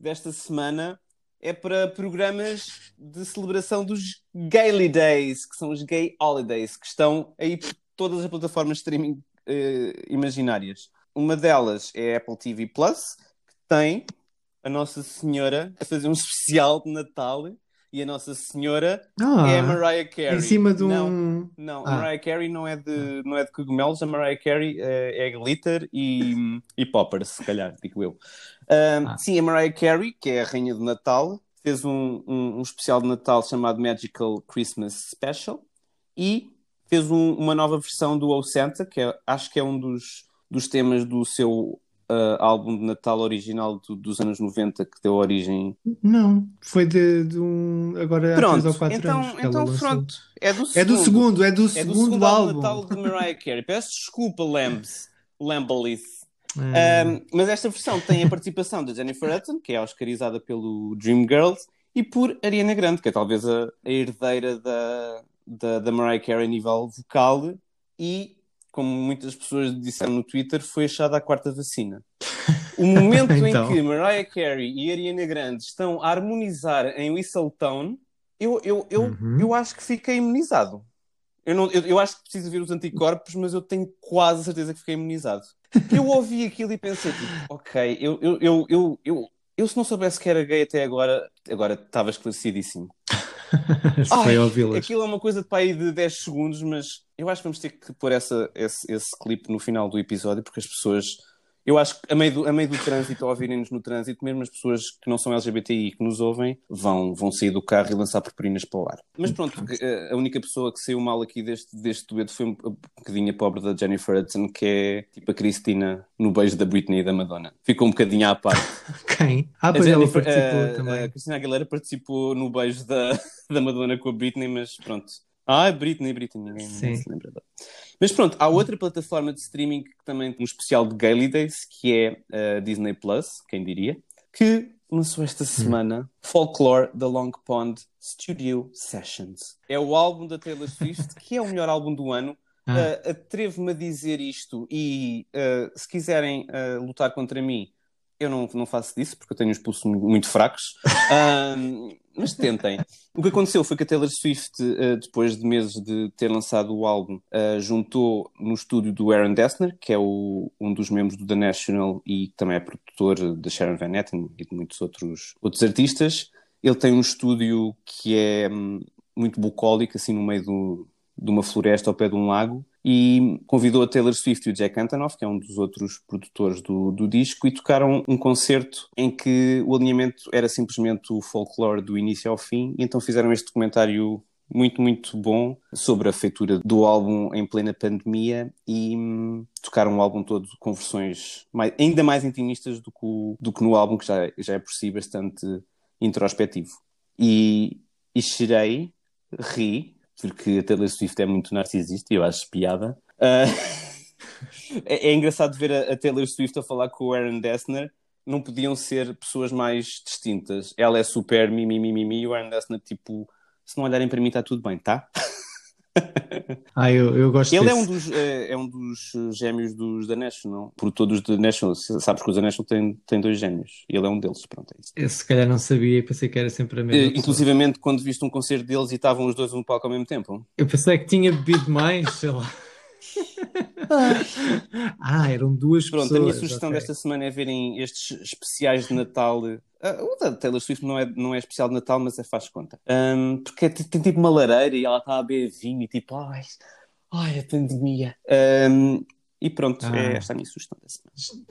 desta semana é para programas de celebração dos Gaily Days, que são os Gay Holidays, que estão aí por todas as plataformas de streaming imaginárias. Uma delas é a Apple TV Plus, que tem a Nossa Senhora a fazer um especial de Natal e a Nossa Senhora Ah, é a Mariah Carey. em cima de Não, um. não, Ah. a Mariah Carey não é de, não é de cogumelos, a Mariah Carey é, é glitter e, e poppers, se calhar, digo eu. Ah. Sim, a Mariah Carey, que é a rainha do Natal, fez um, um, um especial de Natal chamado Magical Christmas Special e fez um- uma nova versão do O Santa, que é- acho que é um dos, dos temas do seu ah, álbum de Natal original do- dos anos 90, que deu origem. Não, foi de, de um. Agora há Pronto, três ou quatro então- anos. então lançou. pronto, É do É do segundo, é do É do segundo, segundo álbum álbum. de Natal de Mariah Carey. Peço desculpa, Lambs. Lambalith. Ah, Um, mas esta versão tem a participação da Jennifer Hudson, que é oscarizada pelo Dreamgirls, e por Ariana Grande, que é talvez a, a herdeira da, da, da Mariah Carey a nível vocal, e, como muitas pessoas disseram no Twitter, foi achada a quarta vacina. O momento Então. em que Mariah Carey e Ariana Grande estão a harmonizar em Whistletown, eu, eu, eu, Uhum. eu acho que fiquei imunizado. Eu, não, eu, eu acho que preciso ver os anticorpos, mas eu tenho quase a certeza que fiquei imunizado. Eu ouvi aquilo e pensei, tipo, ok, eu, eu, eu, eu, eu, eu se não soubesse que era gay até agora, agora estava esclarecidíssimo. Ai. Aquilo é uma coisa de para aí de 10 segundos, mas eu acho que vamos ter que pôr essa, esse, esse clipe no final do episódio, porque as pessoas. Eu acho que a meio do, a meio do trânsito, ao ouvirem-nos no trânsito, mesmo as pessoas que não são LGBTI que nos ouvem, vão, vão sair do carro e lançar purpurinas para o ar. Mas pronto, eh, a única pessoa que saiu mal aqui deste, deste dueto foi um, bocadinho a pobre da Jennifer Hudson, que é tipo a Cristina no beijo da Britney e da Madonna. Ficou um bocadinho à parte. Quem? Ah, A pois ela Jennifer- participou a- também. A Cristina Aguilera participou no beijo da, da Madonna com a Britney, mas pronto. Ah, Britney, Britney, ninguém, ninguém Sim. se lembra dela. Mas pronto, há outra plataforma de streaming que também tem um especial de Gaily Days, que é a Disney Plus, quem diria, que lançou esta semana Folklore da Long Pond Studio Sessions. É o álbum da Taylor Swift, que é o melhor álbum do ano. Ah. Uh, Atrevo-me a dizer isto e uh, se quiserem uh, lutar contra mim, eu não, não faço disso porque eu tenho os pulsos mu- muito fracos. Ahm, mas tentem. O que aconteceu foi que a Taylor Swift, uh, depois de meses de ter lançado o álbum, uh, juntou no estúdio do Aaron Dessner, que é o- um dos membros do The National e também é produtor da Sharon Van Etten e de muitos outros, outros artistas. Ele tem um estúdio que é hum, muito bucólico, assim no meio do, de uma floresta ao pé de um lago e convidou a Taylor Swift e o Jack Antonoff, que é um dos outros produtores do, do disco, e tocaram um concerto em que o alinhamento era simplesmente o folclore do início ao fim, e então fizeram este documentário muito, muito bom sobre a feitura do álbum em plena pandemia e hum, tocaram o álbum todo com versões mais- ainda mais intimistas do que, o- do que no álbum, que já, já é por si bastante introspectivo. E, e chorei, ri, porque a Taylor Swift é muito narcisista e eu acho piada. Ah, é, é engraçado ver a, a Taylor Swift a falar com o Aaron Dessner. Não podiam ser pessoas mais distintas. Ela é super mimimi, mimi, e o Aaron Dessner, tipo, se não olharem para mim, está tudo bem, tá? Ah, eu, eu gosto Ele é desse. um dos, é, é um dos eh, gêmeos dos da National. Por todos da National. Sabes que os da National têm, têm dois gêmeos. Ele é um deles, pronto, é isso. Eu se calhar não sabia e pensei que era sempre a mesma pessoa. Inclusivamente, quando viste um concerto deles e estavam os dois no palco ao mesmo tempo. Eu pensei que tinha bebido mais, sei lá. ah, eram duas Pronto, pessoas. a minha sugestão ok. desta semana é verem estes especiais de Natal. Ah, o da Taylor Swift não é, não é especial de Natal, mas é faz conta. Ahm, porque tem, tem tipo uma lareira e ela está a beber vinho e tipo, ai, ai a pandemia. Ahm, e pronto, Ah. é esta a minha sugestão.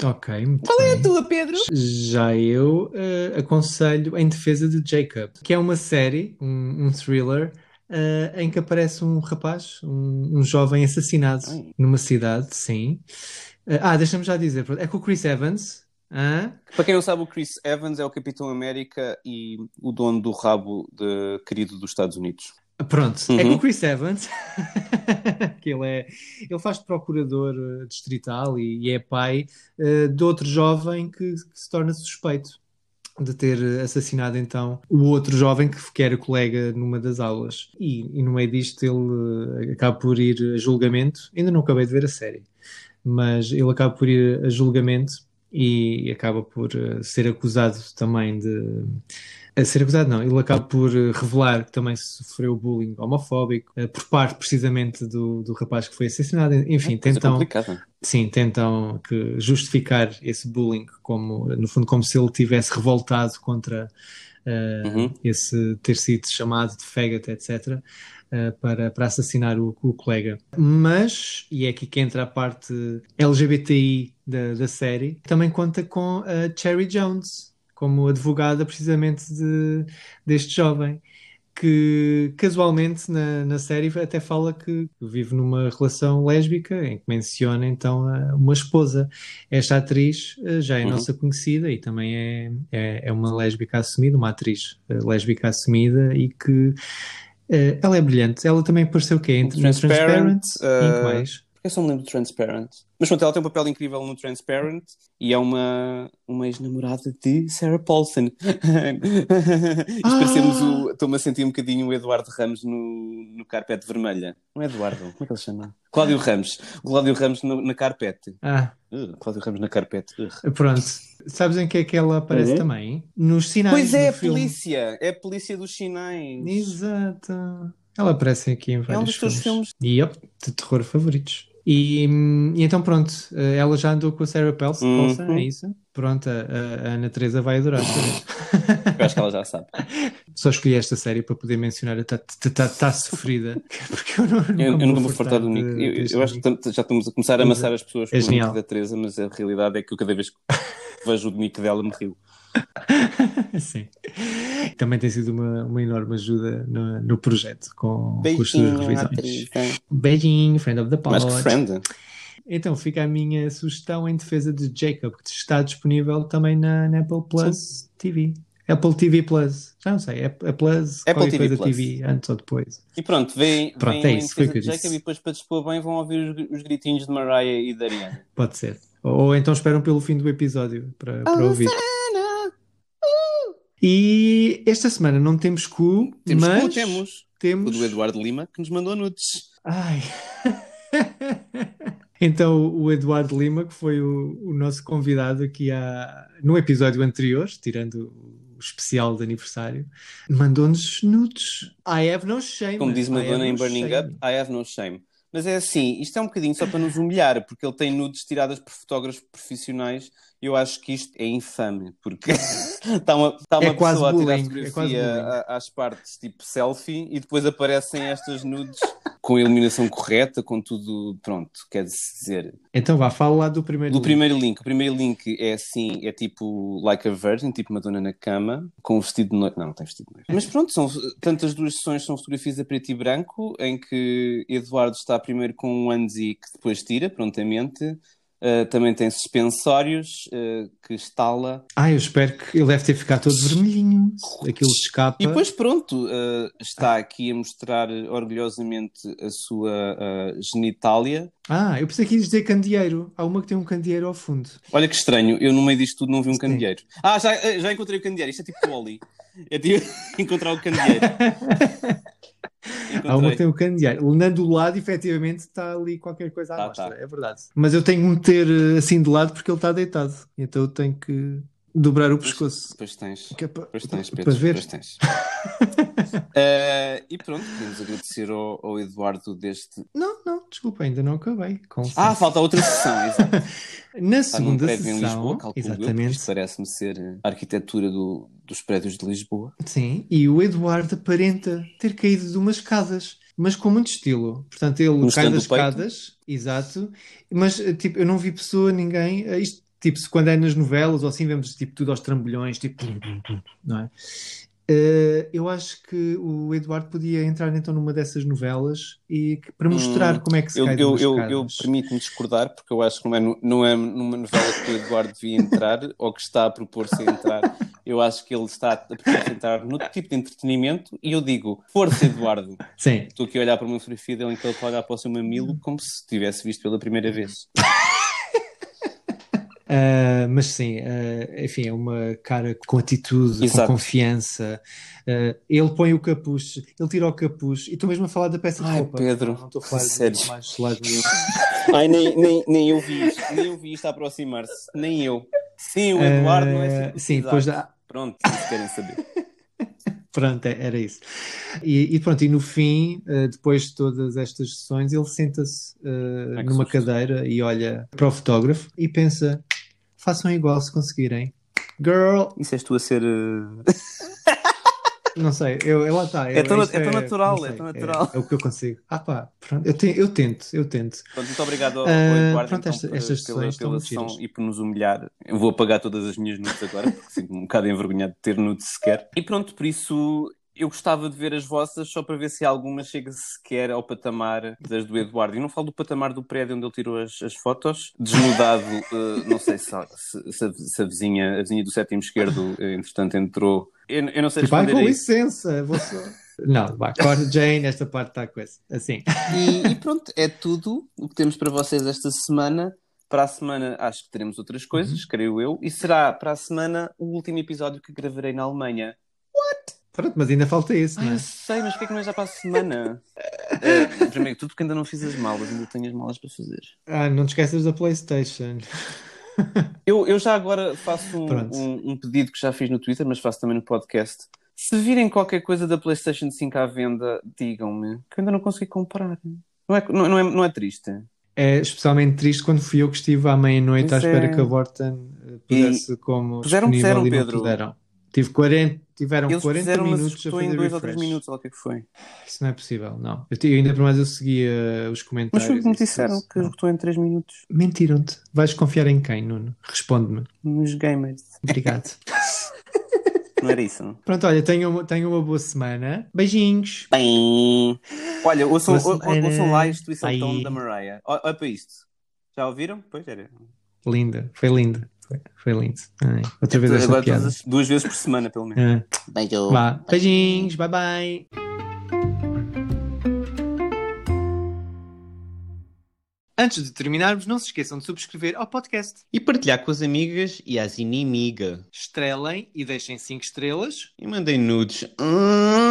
Ok, Qual é a bem. tua, Pedro? Já eu eh, aconselho Em Defesa de Jacob, que é uma série, um, um thriller, eh, em que aparece um rapaz, um, um jovem assassinado Ai. numa cidade, sim. Eh, ah, deixa-me já dizer, é com o Chris Evans. hã? Para quem não sabe, o Chris Evans é o Capitão América e o dono do rabo de querido dos Estados Unidos. Pronto, é com Uhum. o Chris Evans, que ele é, ele faz procurador eh, distrital e, e é pai eh, de outro jovem que, que se torna suspeito de ter assassinado então o outro jovem que, que era colega numa das aulas. E, e no meio disto ele eh, acaba por ir a julgamento, ainda não acabei de ver a série, mas ele acaba por ir a julgamento e acaba por eh, ser acusado também de a ser acusado, não, ele acaba por eh, revelar que também sofreu bullying homofóbico eh, por parte precisamente do, do rapaz que foi assassinado. Enfim, Coisa tentam, complicada. sim, tentam que justificar esse bullying como, no fundo, como se ele tivesse revoltado contra eh, Uhum. esse ter sido chamado de faggot, etc., eh, para, para assassinar o, o colega. Mas, e é aqui que entra a parte LGBTI da, da série, também conta com a Cherry Jones como advogada precisamente de, deste jovem. Que casualmente na, na série até fala que vive numa relação lésbica, em que menciona então a- uma esposa. Esta atriz eh, já é Uhum. nossa conhecida e também é, é, é uma lésbica assumida, uma atriz eh, lésbica assumida e que eh, ela é brilhante. Ela também apareceu o quê? Entre Transparent, Transparent e que eh, mais? Porque eu só me lembro do Transparent. Mas pronto, ela tem um papel incrível no Transparent e é uma, uma ex-namorada de Sarah Paulson. Isto Ah! parecemos o. Estou-me a sentir um bocadinho o Eduardo Ramos no, no carpete vermelha. Não é Eduardo? Como é que ele se chama? Cláudio Ramos. Cláudio Ramos no- na carpete. Ah, Uh, Cláudio Ramos na carpete. Uh. pronto. Sabes em que é que ela aparece Uhum. também? Nos sinais Pois é, a filme. polícia. É a polícia dos sinais. Exato. Ela aparece aqui em vários É um dos teus filmes. filmes. E, yep, de terror favoritos. E, hum, e então pronto, eh, ela já andou com a Sarah Paulson, Uhum. É isso? Pronto, a, a- Ana Teresa vai adorar. Eu acho que ela já sabe. Só escolhi esta série para poder mencionar a Tá Sofrida, porque eu não, Eu, eu nunca vou fartar do Nick. de- Eu, eu acho que já estamos a começar a amassar as pessoas É com o. Nick da Teresa, mas a realidade é que eu cada vez que vejo o Nick dela me rio. Sim. Também tem sido uma, uma enorme ajuda no, no projeto com, com as suas revisões. atriz. hein? Beijinho, friend of the pod. Mais que friend. Então fica a minha sugestão em defesa de Jacob, que está disponível também na, na Apple Plus TV. Apple TV Plus. Já não sei, é, é Plus, Apple TV coisa Plus. TV, antes ou depois. E pronto, vem, Pronto, vem é isso, foi que eu de Jacob disse. e depois para dispor bem vão ouvir os, os gritinhos de Mariah e da Ariana. Pode ser. Ou, ou então esperam pelo fim do episódio para, para ouvir. E esta semana não temos cu, Temos mas cu, temos. O temos... do Eduardo Lima que nos mandou nudes. Ai. Então, o Eduardo Lima, que foi o, o nosso convidado aqui há, no episódio anterior, tirando o especial de aniversário, mandou-nos nudes. I have no shame. Como diz Madonna em no Burning shame. Up, I have no shame. Mas é assim, isto é um bocadinho só para nos humilhar, porque ele tem nudes tiradas por fotógrafos profissionais. Eu acho que isto é infame, porque está uma, está uma É quase pessoa a tirar é fotografia a- às partes tipo selfie e depois aparecem estas nudes com a iluminação correta, com tudo pronto, quer dizer. Então vá, fala lá do primeiro Do link. primeiro link, o primeiro link é assim, é tipo like a virgin, tipo Madonna na cama, com o vestido de noiva. Não, não tem vestido de noiva. Mas pronto, são, tantas duas sessões são fotografias a preto e branco, em que Eduardo está primeiro com um onesie que depois tira prontamente. Uh, também tem suspensórios uh, que estala. Ah, eu espero que ele deve ter ficado todo vermelhinho. Aquilo escapa. E depois, pronto, uh, está aqui a mostrar orgulhosamente a sua genitália. Ah, eu pensei que ia dizer candeeiro. Há uma que tem um candeeiro ao fundo. Olha que estranho, eu no meio disto tudo não vi um Sim. candeeiro. Ah, já, já encontrei o candeeiro. Isto é tipo Wally. É tipo encontrar o candeeiro. Há uma que tem o candeeiro. Lado, efetivamente, está ali qualquer coisa à Tá, mostra. tá. É verdade. Mas eu tenho que meter eh, assim de lado porque ele está deitado. Então eu tenho que dobrar o pescoço. Depois tens. É para, Depois tens, para Pedro. ver. Depois tens. Eh, e pronto, queremos agradecer ao, ao Eduardo deste. Não, não, desculpa, ainda não acabei. Ah, falta outra sessão, exato. Na segunda em sessão, Lisboa, eu, porque exatamente, isto parece-me ser a arquitetura do- dos prédios de Lisboa. sim, e o Eduardo aparenta ter caído de umas escadas, mas com muito estilo. Portanto, ele Mostrando cai das escadas, exato, mas eh, tipo, eu não vi pessoa, ninguém, eh, isto, tipo, se quando é nas novelas ou assim, vemos tipo tudo aos trambolhões, tipo, não é? Eh, eu acho que o Eduardo podia entrar então numa dessas novelas e que- para mostrar Hum, como é que se Eu, cai eu, eu, eu permito-me discordar, porque eu acho que não é, não é numa novela que o Eduardo devia entrar ou que está a propor-se a entrar. Eu acho que ele está a propor-se a entrar no tipo de entretenimento e eu digo, força, Eduardo. Sim, Estou aqui a olhar para uma fotografia dele em que ele está a olhar para o seu mamilo como se tivesse visto pela primeira vez. Uh, mas sim, uh, enfim, é uma cara com atitude, Exato. com confiança. Uh, ele põe o capuz, ele tira o capuz. E estou mesmo a falar da peça de Ai, roupa. Pedro, não estou a falar sério. de mais lado nenhum. Ai, nem, nem, nem eu vi isto, nem eu vi isto a aproximar-se, nem eu. Sim, o Eduardo não é Uh, circuncisado. sim, depois dá. Pronto, se querem saber. Pronto, é- era isso. E, e pronto, e no fim, depois de todas estas sessões, ele senta-se que numa susto. cadeira e olha para o fotógrafo e pensa: façam igual se conseguirem. Girl, Isso és tu a ser. eh, não sei, eu, eu lá está. É tão- isto é tão natural, não é sei, tão natural. É, o que eu consigo. Ah pá, pronto, eu, te- eu tento, eu tento. Pronto, muito obrigado ao, ao Ah, Eduardo pronto, então, esta- por- estas pela, giras. e por nos humilhar. Eu vou apagar todas as minhas nudes agora, porque sinto-me um bocado envergonhado de ter nudes sequer. E pronto, por isso eu gostava de ver as vossas só para ver se alguma chega sequer ao patamar das do Eduardo. E não falo do patamar do prédio onde ele tirou as, as fotos. Desnudado, eh, não sei se, se, se a- se a vizinha, a vizinha do sétimo esquerdo, eh, entretanto, entrou. Eu, eu não sei Tipo, responder com a isso. licença, vou só. Não, vá, corta Jane, esta parte está coisa. Assim. E, e pronto, é tudo o que temos para vocês esta semana. Para a semana acho que teremos outras coisas, creio eu. E será para a semana o último episódio que gravarei na Alemanha. Pronto, mas ainda falta isso, não é? eu sei, mas porquê é que não é já para a semana? Eh, primeiro que tudo porque ainda não fiz as malas, ainda tenho as malas para fazer. Ah, não te esqueças da PlayStation. Eu, eu já agora faço um, um- um pedido que já fiz no Twitter, mas faço também no podcast. Se virem qualquer coisa da PlayStation 5 à venda, digam-me, que eu ainda não consegui comprar. Não é, não, não é, não é triste? É especialmente triste quando fui eu que estive à meia-noite à espera é. que a Vorten eh, pusesse como Puseram, puseram, e não Pedro. puderam. Tive 40, tiveram Eles 40 fizeram, mas minutos a estou em fazer dois ou três refresh. minutos, ou o que é que foi? Isso não é possível, não. Eu, te- ainda por mais eu seguia os Mas comentários. foi o que me isso disseram, tudo. que Não. estou em três minutos. Mentiram-te. Vais confiar em quem, Nuno? Responde-me. Nos gamers. Obrigado. Não era isso? Pronto, olha, tenham uma, tenham uma boa semana. Beijinhos. Bem. Olha, ouçam, ou- ouçam lá a instituição da Mariah. Olha para isto. Já ouviram? Pois era. Linda, foi linda. Foi, foi lindo. Ai, outra vez esta Agora piada. todas as- duas vezes por semana, pelo menos. Ah, Beijo. vá. Beijinhos, bye bye. Antes de terminarmos, não se esqueçam de subscrever ao podcast. E partilhar com as amigas e as inimigas. Estrelem e deixem 5 estrelas. E mandem nudes. Hum.